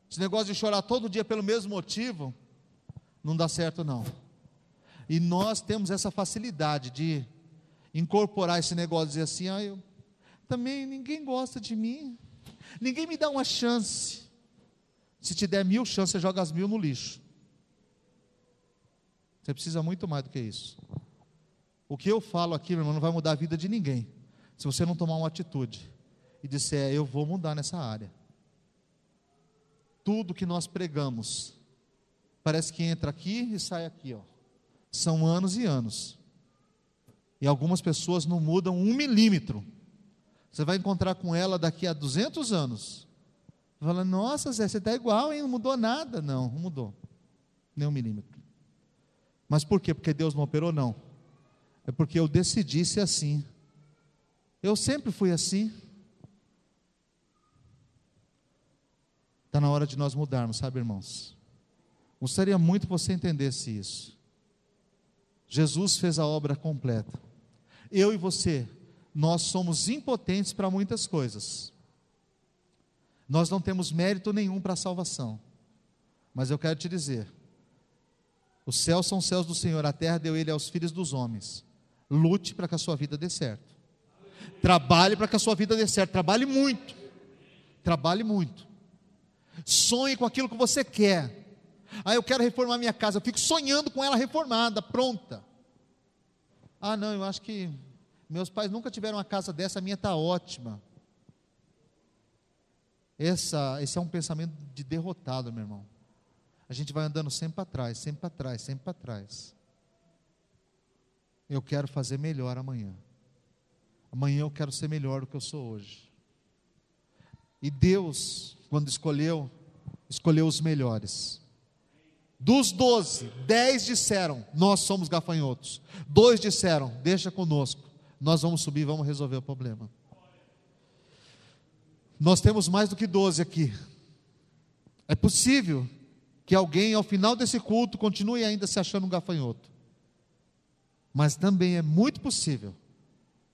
Esse negócio de chorar todo dia pelo mesmo motivo, não dá certo não. E nós temos essa facilidade de incorporar esse negócio, dizer assim, ah, eu também ninguém gosta de mim, ninguém me dá uma chance. Se te der mil chances, você joga as mil no lixo. Você precisa muito mais do que isso. O que eu falo aqui, meu irmão, não vai mudar a vida de ninguém. Se você não tomar uma atitude e disser, eu vou mudar nessa área. Tudo que nós pregamos parece que entra aqui e sai aqui, ó. São anos e anos. E algumas pessoas não mudam um milímetro. Você vai encontrar com ela daqui a 200 anos. Fala, nossa Zé, você está igual, hein? Não mudou nada. Não, não mudou. Nem um milímetro. Mas por quê? Porque Deus não operou? Não. É porque eu decidi ser assim. Eu sempre fui assim. Está na hora de nós mudarmos, sabe, irmãos? Gostaria muito que você entendesse isso. Jesus fez a obra completa. Eu e você, nós somos impotentes para muitas coisas. Nós não temos mérito nenhum para a salvação. Mas eu quero te dizer: os céus são céus do Senhor, a terra deu ele aos filhos dos homens. Lute para que a sua vida dê certo. Trabalhe para que a sua vida dê certo. Trabalhe muito. Trabalhe muito. Sonhe com aquilo que você quer. Ah, eu quero reformar minha casa. Eu fico sonhando com ela reformada, pronta. Ah, não, eu acho que Meus pais nunca tiveram uma casa dessa, a minha está ótima. Essa, esse é um pensamento de derrotado, meu irmão. A gente vai andando sempre para trás, sempre para trás, sempre para trás. Eu quero fazer melhor amanhã. Amanhã eu quero ser melhor do que eu sou hoje. E Deus, quando escolheu, escolheu os melhores. Dos doze, dez disseram: Nós somos gafanhotos. Dois disseram: Deixa conosco, nós vamos subir, vamos resolver o problema. Nós temos mais do que doze aqui. É possível que alguém, ao final desse culto, continue ainda se achando um gafanhoto. Mas também é muito possível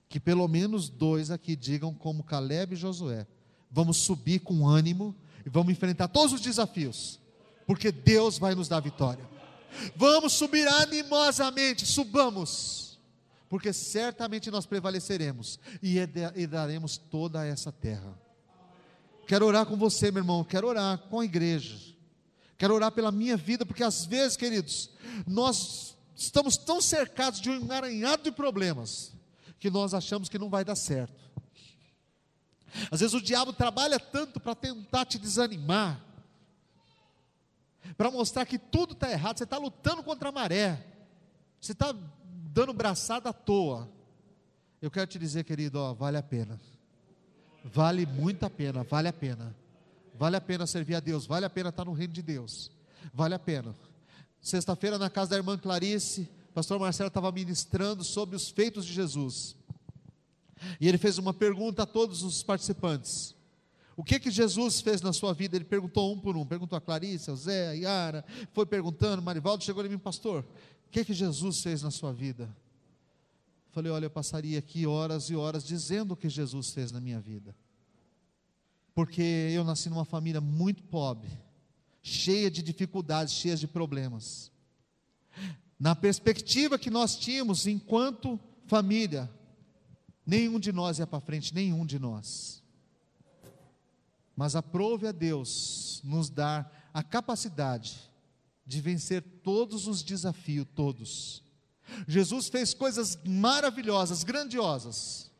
que pelo menos dois aqui digam, como Caleb e Josué: Vamos subir com ânimo e vamos enfrentar todos os desafios porque Deus vai nos dar vitória. Vamos subir animosamente, subamos, porque certamente nós prevaleceremos e herdaremos toda essa terra. Quero orar com você, meu irmão, quero orar com a igreja, quero orar pela minha vida, porque às vezes, queridos, nós estamos tão cercados de um emaranhado de problemas, que nós achamos que não vai dar certo. Às vezes o diabo trabalha tanto para tentar te desanimar, para mostrar que tudo está errado, você está lutando contra a maré, você está dando braçada à toa. Eu quero te dizer, querido, ó, vale a pena, vale muito a pena, vale a pena, vale a pena servir a Deus, vale a pena estar no reino de Deus, vale a pena. Sexta-feira, na casa da irmã Clarice, o pastor Marcelo estava ministrando sobre os feitos de Jesus, e ele fez uma pergunta a todos os participantes. O que que Jesus fez na sua vida? Ele perguntou um por um, perguntou a Clarice, ao Zé, a Yara, foi perguntando, Marivaldo chegou em mim, pastor, que que Jesus fez na sua vida? Falei, olha, eu passaria aqui horas e horas dizendo o que Jesus fez na minha vida. Porque eu nasci numa família muito pobre, cheia de dificuldades, cheia de problemas. Na perspectiva que nós tínhamos enquanto família, nenhum de nós ia para frente, nenhum de nós. Mas aprove a Deus nos dar a capacidade de vencer todos os desafios, todos. Jesus fez coisas maravilhosas, grandiosas.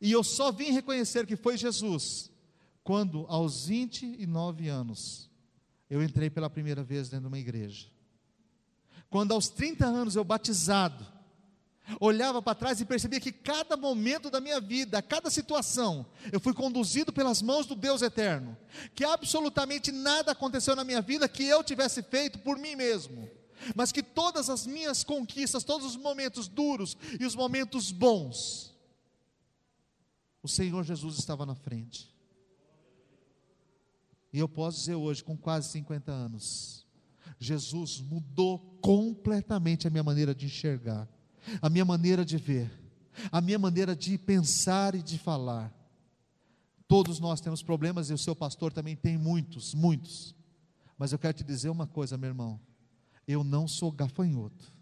E eu só vim reconhecer que foi Jesus quando, aos 29 anos, eu entrei pela primeira vez dentro de uma igreja. Quando, aos 30 anos, eu batizado, olhava para trás e percebia que cada momento da minha vida, cada situação, eu fui conduzido pelas mãos do Deus eterno, que absolutamente nada aconteceu na minha vida que eu tivesse feito por mim mesmo, mas que todas as minhas conquistas, todos os momentos duros e os momentos bons, o Senhor Jesus estava na frente. E eu posso dizer hoje, com quase 50 anos, Jesus mudou completamente a minha maneira de enxergar a minha maneira de ver, a minha maneira de pensar e de falar. Todos nós temos problemas e o seu pastor também tem muitos, muitos. Mas eu quero te dizer uma coisa, meu irmão. Eu não sou gafanhoto.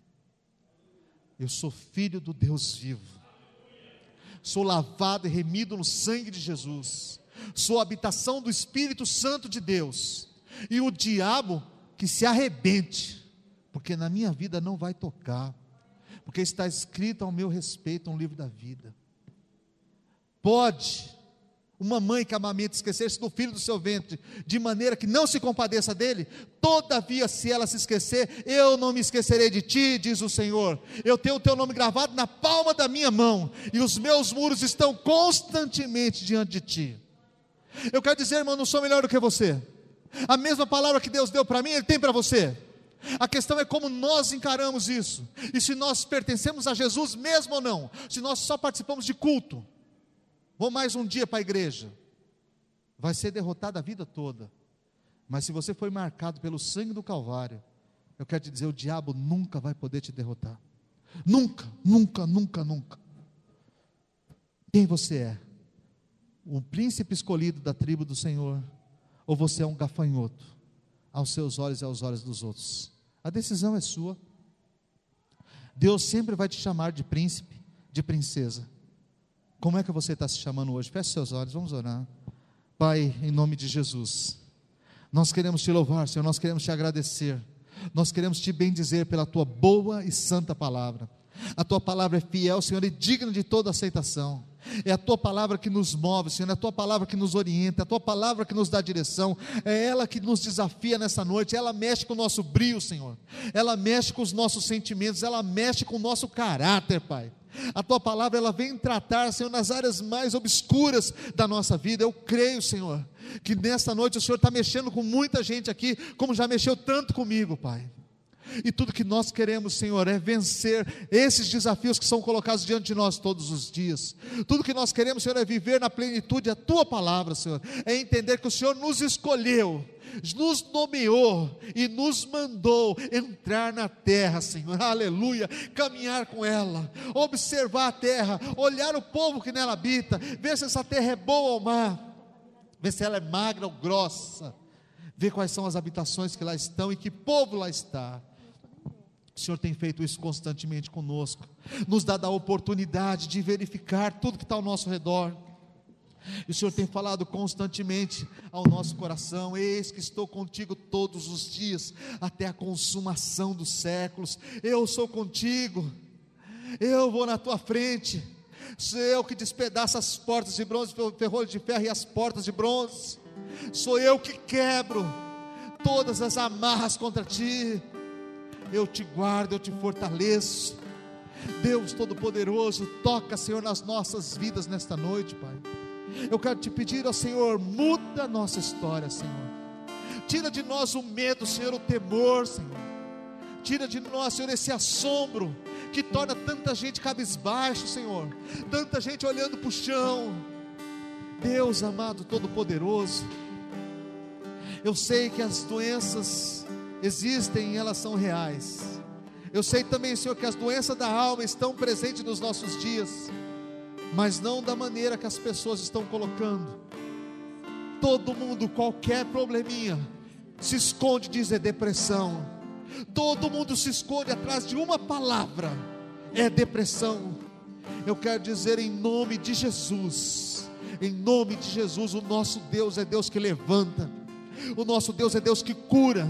Eu sou filho do Deus vivo. Sou lavado e remido no sangue de Jesus. Sou habitação do Espírito Santo de Deus. E o diabo que se arrebente, porque na minha vida não vai tocar porque está escrito ao meu respeito um livro da vida. Pode uma mãe que amamenta esquecer-se do filho do seu ventre, de maneira que não se compadeça dele, todavia, se ela se esquecer, eu não me esquecerei de ti, diz o Senhor. Eu tenho o teu nome gravado na palma da minha mão, e os meus muros estão constantemente diante de ti. Eu quero dizer, irmão, não sou melhor do que você. A mesma palavra que Deus deu para mim, Ele tem para você. A questão é como nós encaramos isso. E se nós pertencemos a Jesus mesmo ou não. Se nós só participamos de culto. Vou mais um dia para a igreja. Vai ser derrotado a vida toda. Mas se você foi marcado pelo sangue do Calvário, eu quero te dizer: o diabo nunca vai poder te derrotar. Nunca, nunca, nunca, nunca. Quem você é? O príncipe escolhido da tribo do Senhor? Ou você é um gafanhoto aos seus olhos e aos olhos dos outros? A decisão é sua. Deus sempre vai te chamar de príncipe, de princesa. Como é que você está se chamando hoje? Feche seus olhos, vamos orar. Pai, em nome de Jesus, nós queremos te louvar, Senhor, nós queremos te agradecer, nós queremos te bendizer pela tua boa e santa palavra. A tua palavra é fiel, Senhor, e digna de toda aceitação. É a tua palavra que nos move, Senhor, é a tua palavra que nos orienta, é a tua palavra que nos dá direção, é ela que nos desafia nessa noite, ela mexe com o nosso brilho, Senhor, ela mexe com os nossos sentimentos, ela mexe com o nosso caráter, Pai. A tua palavra ela vem tratar, Senhor, nas áreas mais obscuras da nossa vida. Eu creio, Senhor, que nesta noite o Senhor está mexendo com muita gente aqui, como já mexeu tanto comigo, Pai. E tudo que nós queremos, Senhor, é vencer esses desafios que são colocados diante de nós todos os dias. Tudo que nós queremos, Senhor, é viver na plenitude a tua palavra, Senhor. É entender que o Senhor nos escolheu, nos nomeou e nos mandou entrar na terra, Senhor. Aleluia. Caminhar com ela, observar a terra, olhar o povo que nela habita, ver se essa terra é boa ou má, ver se ela é magra ou grossa ver quais são as habitações que lá estão e que povo lá está. O Senhor tem feito isso constantemente conosco, nos dá a oportunidade de verificar tudo que está ao nosso redor. E o Senhor tem falado constantemente ao nosso coração: Eis que estou contigo todos os dias, até a consumação dos séculos. Eu sou contigo, eu vou na tua frente. Sou eu que despedaço as portas de bronze, ferrolho de ferro e as portas de bronze. Sou eu que quebro todas as amarras contra ti eu te guardo, eu te fortaleço. Deus Todo-Poderoso, toca, Senhor, nas nossas vidas nesta noite, Pai. Eu quero te pedir ao Senhor, muda a nossa história, Senhor. Tira de nós o medo, Senhor, o temor, Senhor. Tira de nós, Senhor, esse assombro que torna tanta gente cabisbaixo, Senhor. Tanta gente olhando para o chão. Deus amado, Todo-Poderoso. Eu sei que as doenças existem e elas são reais. Eu sei também, Senhor, que as doenças da alma estão presentes nos nossos dias, mas não da maneira que as pessoas estão colocando. Todo mundo, qualquer probleminha, se esconde, diz é depressão. Todo mundo se esconde atrás de uma palavra, é depressão. Eu quero dizer em nome de Jesus, em nome de Jesus, o nosso Deus é Deus que levanta, o nosso Deus é Deus que cura,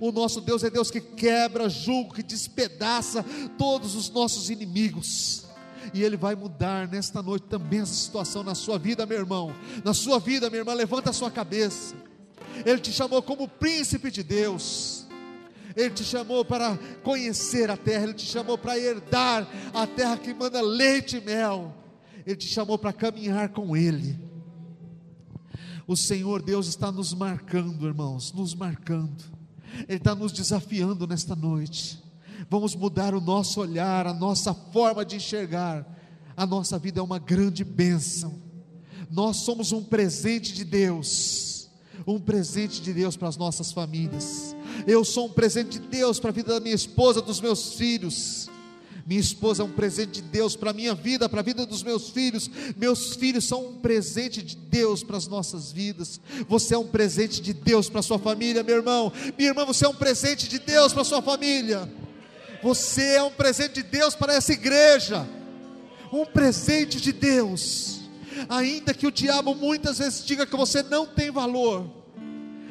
o nosso Deus é Deus que quebra julgo, que despedaça todos os nossos inimigos. E Ele vai mudar nesta noite também essa situação na sua vida, meu irmão. Na sua vida, minha irmã, levanta a sua cabeça. Ele te chamou como príncipe de Deus. Ele te chamou para conhecer a terra, Ele te chamou para herdar a terra que manda leite e mel. Ele te chamou para caminhar com Ele. O Senhor Deus está nos marcando, irmãos, nos marcando ele está nos desafiando nesta noite. Vamos mudar o nosso olhar, a nossa forma de enxergar. A nossa vida é uma grande bênção. Nós somos um presente de Deus, um presente de Deus para as nossas famílias. Eu sou um presente de Deus para a vida da minha esposa, dos meus filhos. Minha esposa é um presente de Deus para a minha vida, para a vida dos meus filhos. Meus filhos são um presente de Deus para as nossas vidas. Você é um presente de Deus para a sua família, meu irmão. Minha irmã, você é um presente de Deus para a sua família. Você é um presente de Deus para essa igreja. Um presente de Deus. Ainda que o diabo muitas vezes diga que você não tem valor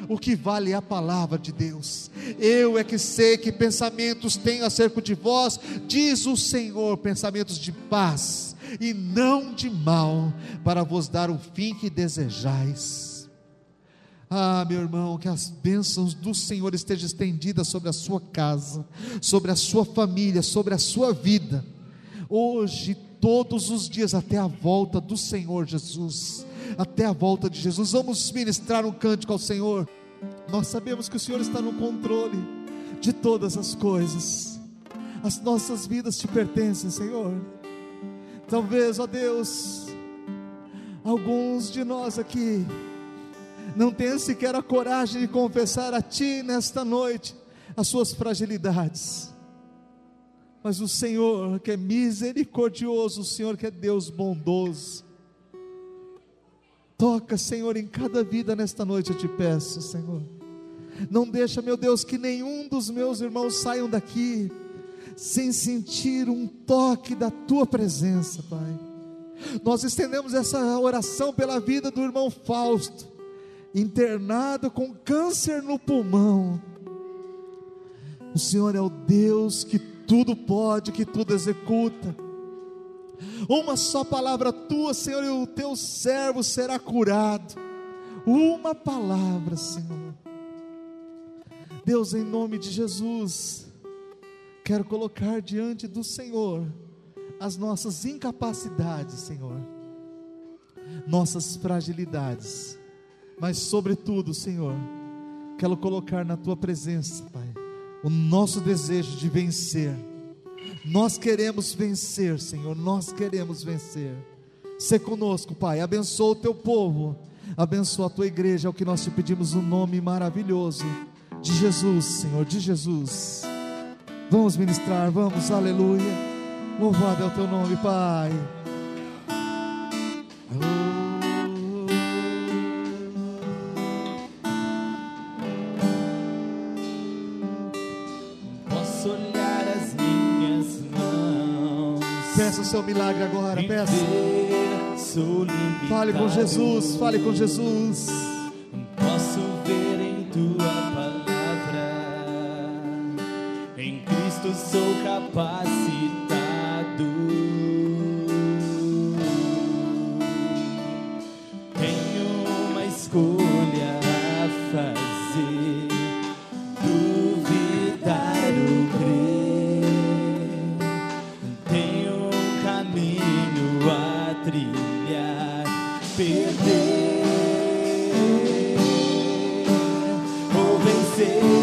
o que vale é a palavra de Deus. Eu é que sei que pensamentos tenho acerca de vós, diz o Senhor, pensamentos de paz e não de mal, para vos dar o fim que desejais. Ah, meu irmão, que as bênçãos do Senhor estejam estendidas sobre a sua casa, sobre a sua família, sobre a sua vida, hoje, todos os dias, até a volta do Senhor Jesus até a volta de Jesus. Vamos ministrar um cântico ao Senhor. Nós sabemos que o Senhor está no controle de todas as coisas. As nossas vidas te pertencem, Senhor. Talvez, ó Deus, alguns de nós aqui não tenham sequer a coragem de confessar a Ti nesta noite as suas fragilidades. Mas o Senhor que é misericordioso, o Senhor que é Deus bondoso, Toca, Senhor, em cada vida nesta noite, eu te peço, Senhor. Não deixa, meu Deus, que nenhum dos meus irmãos saiam daqui sem sentir um toque da tua presença, Pai. Nós estendemos essa oração pela vida do irmão Fausto, internado com câncer no pulmão. O Senhor é o Deus que tudo pode, que tudo executa. Uma só palavra tua, Senhor, e o teu servo será curado. Uma palavra, Senhor. Deus, em nome de Jesus, quero colocar diante do Senhor as nossas incapacidades, Senhor, nossas fragilidades, mas, sobretudo, Senhor, quero colocar na tua presença, Pai, o nosso desejo de vencer. Nós queremos vencer, Senhor, nós queremos vencer. Se conosco, Pai, abençoa o teu povo, abençoa a tua igreja, é o que nós te pedimos, um nome maravilhoso de Jesus, Senhor, de Jesus. Vamos ministrar, vamos, aleluia. Louvado é o teu nome, Pai. Posso olhar as minhas mãos. Peça o seu milagre agora, peça. Fale com. Jesus, fale com Jesus. Ou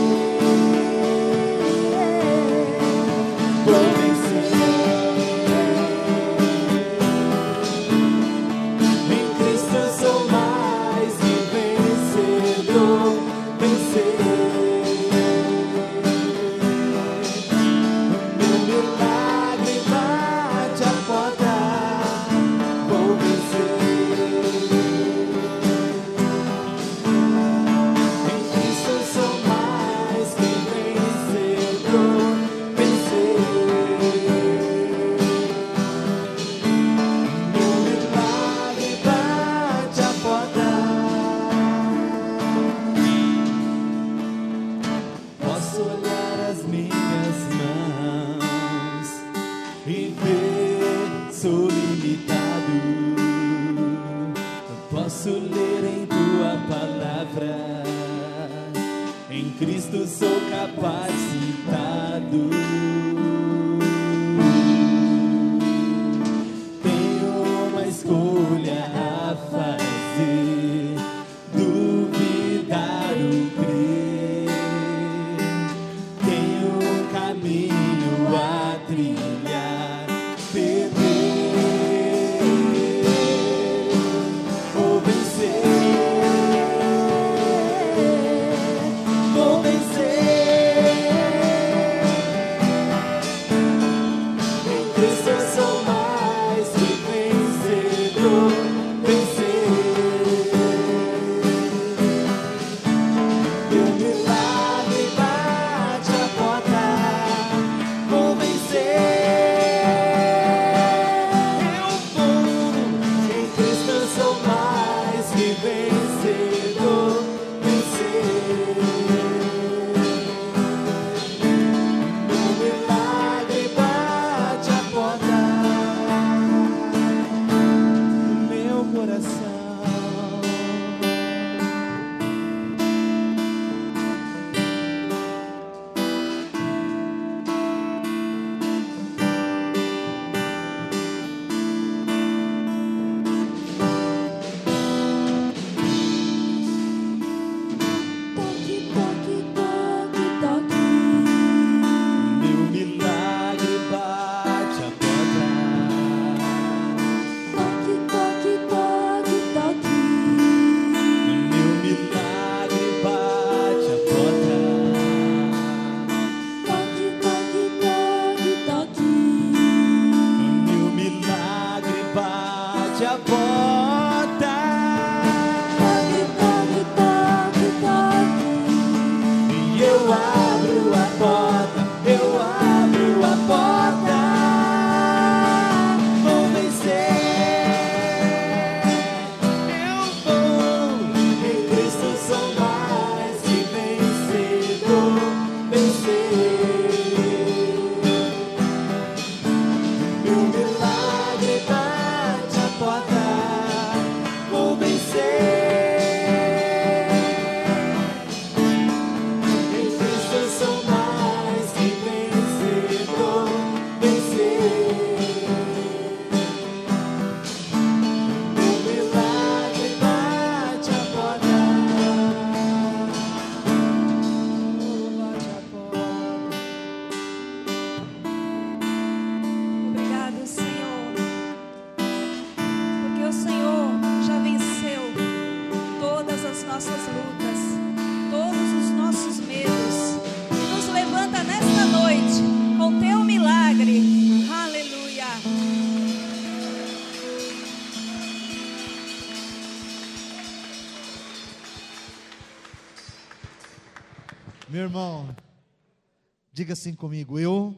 diga assim comigo: eu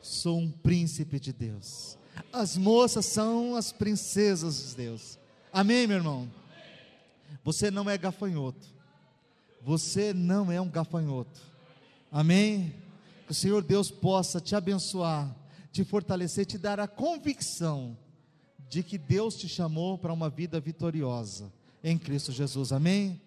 sou um príncipe de Deus. As moças são as princesas de Deus. Amém, meu irmão? Você não é gafanhoto. Você não é um gafanhoto. Amém? Que o Senhor Deus possa te abençoar, te fortalecer, te dar a convicção de que Deus te chamou para uma vida vitoriosa em Cristo Jesus. Amém?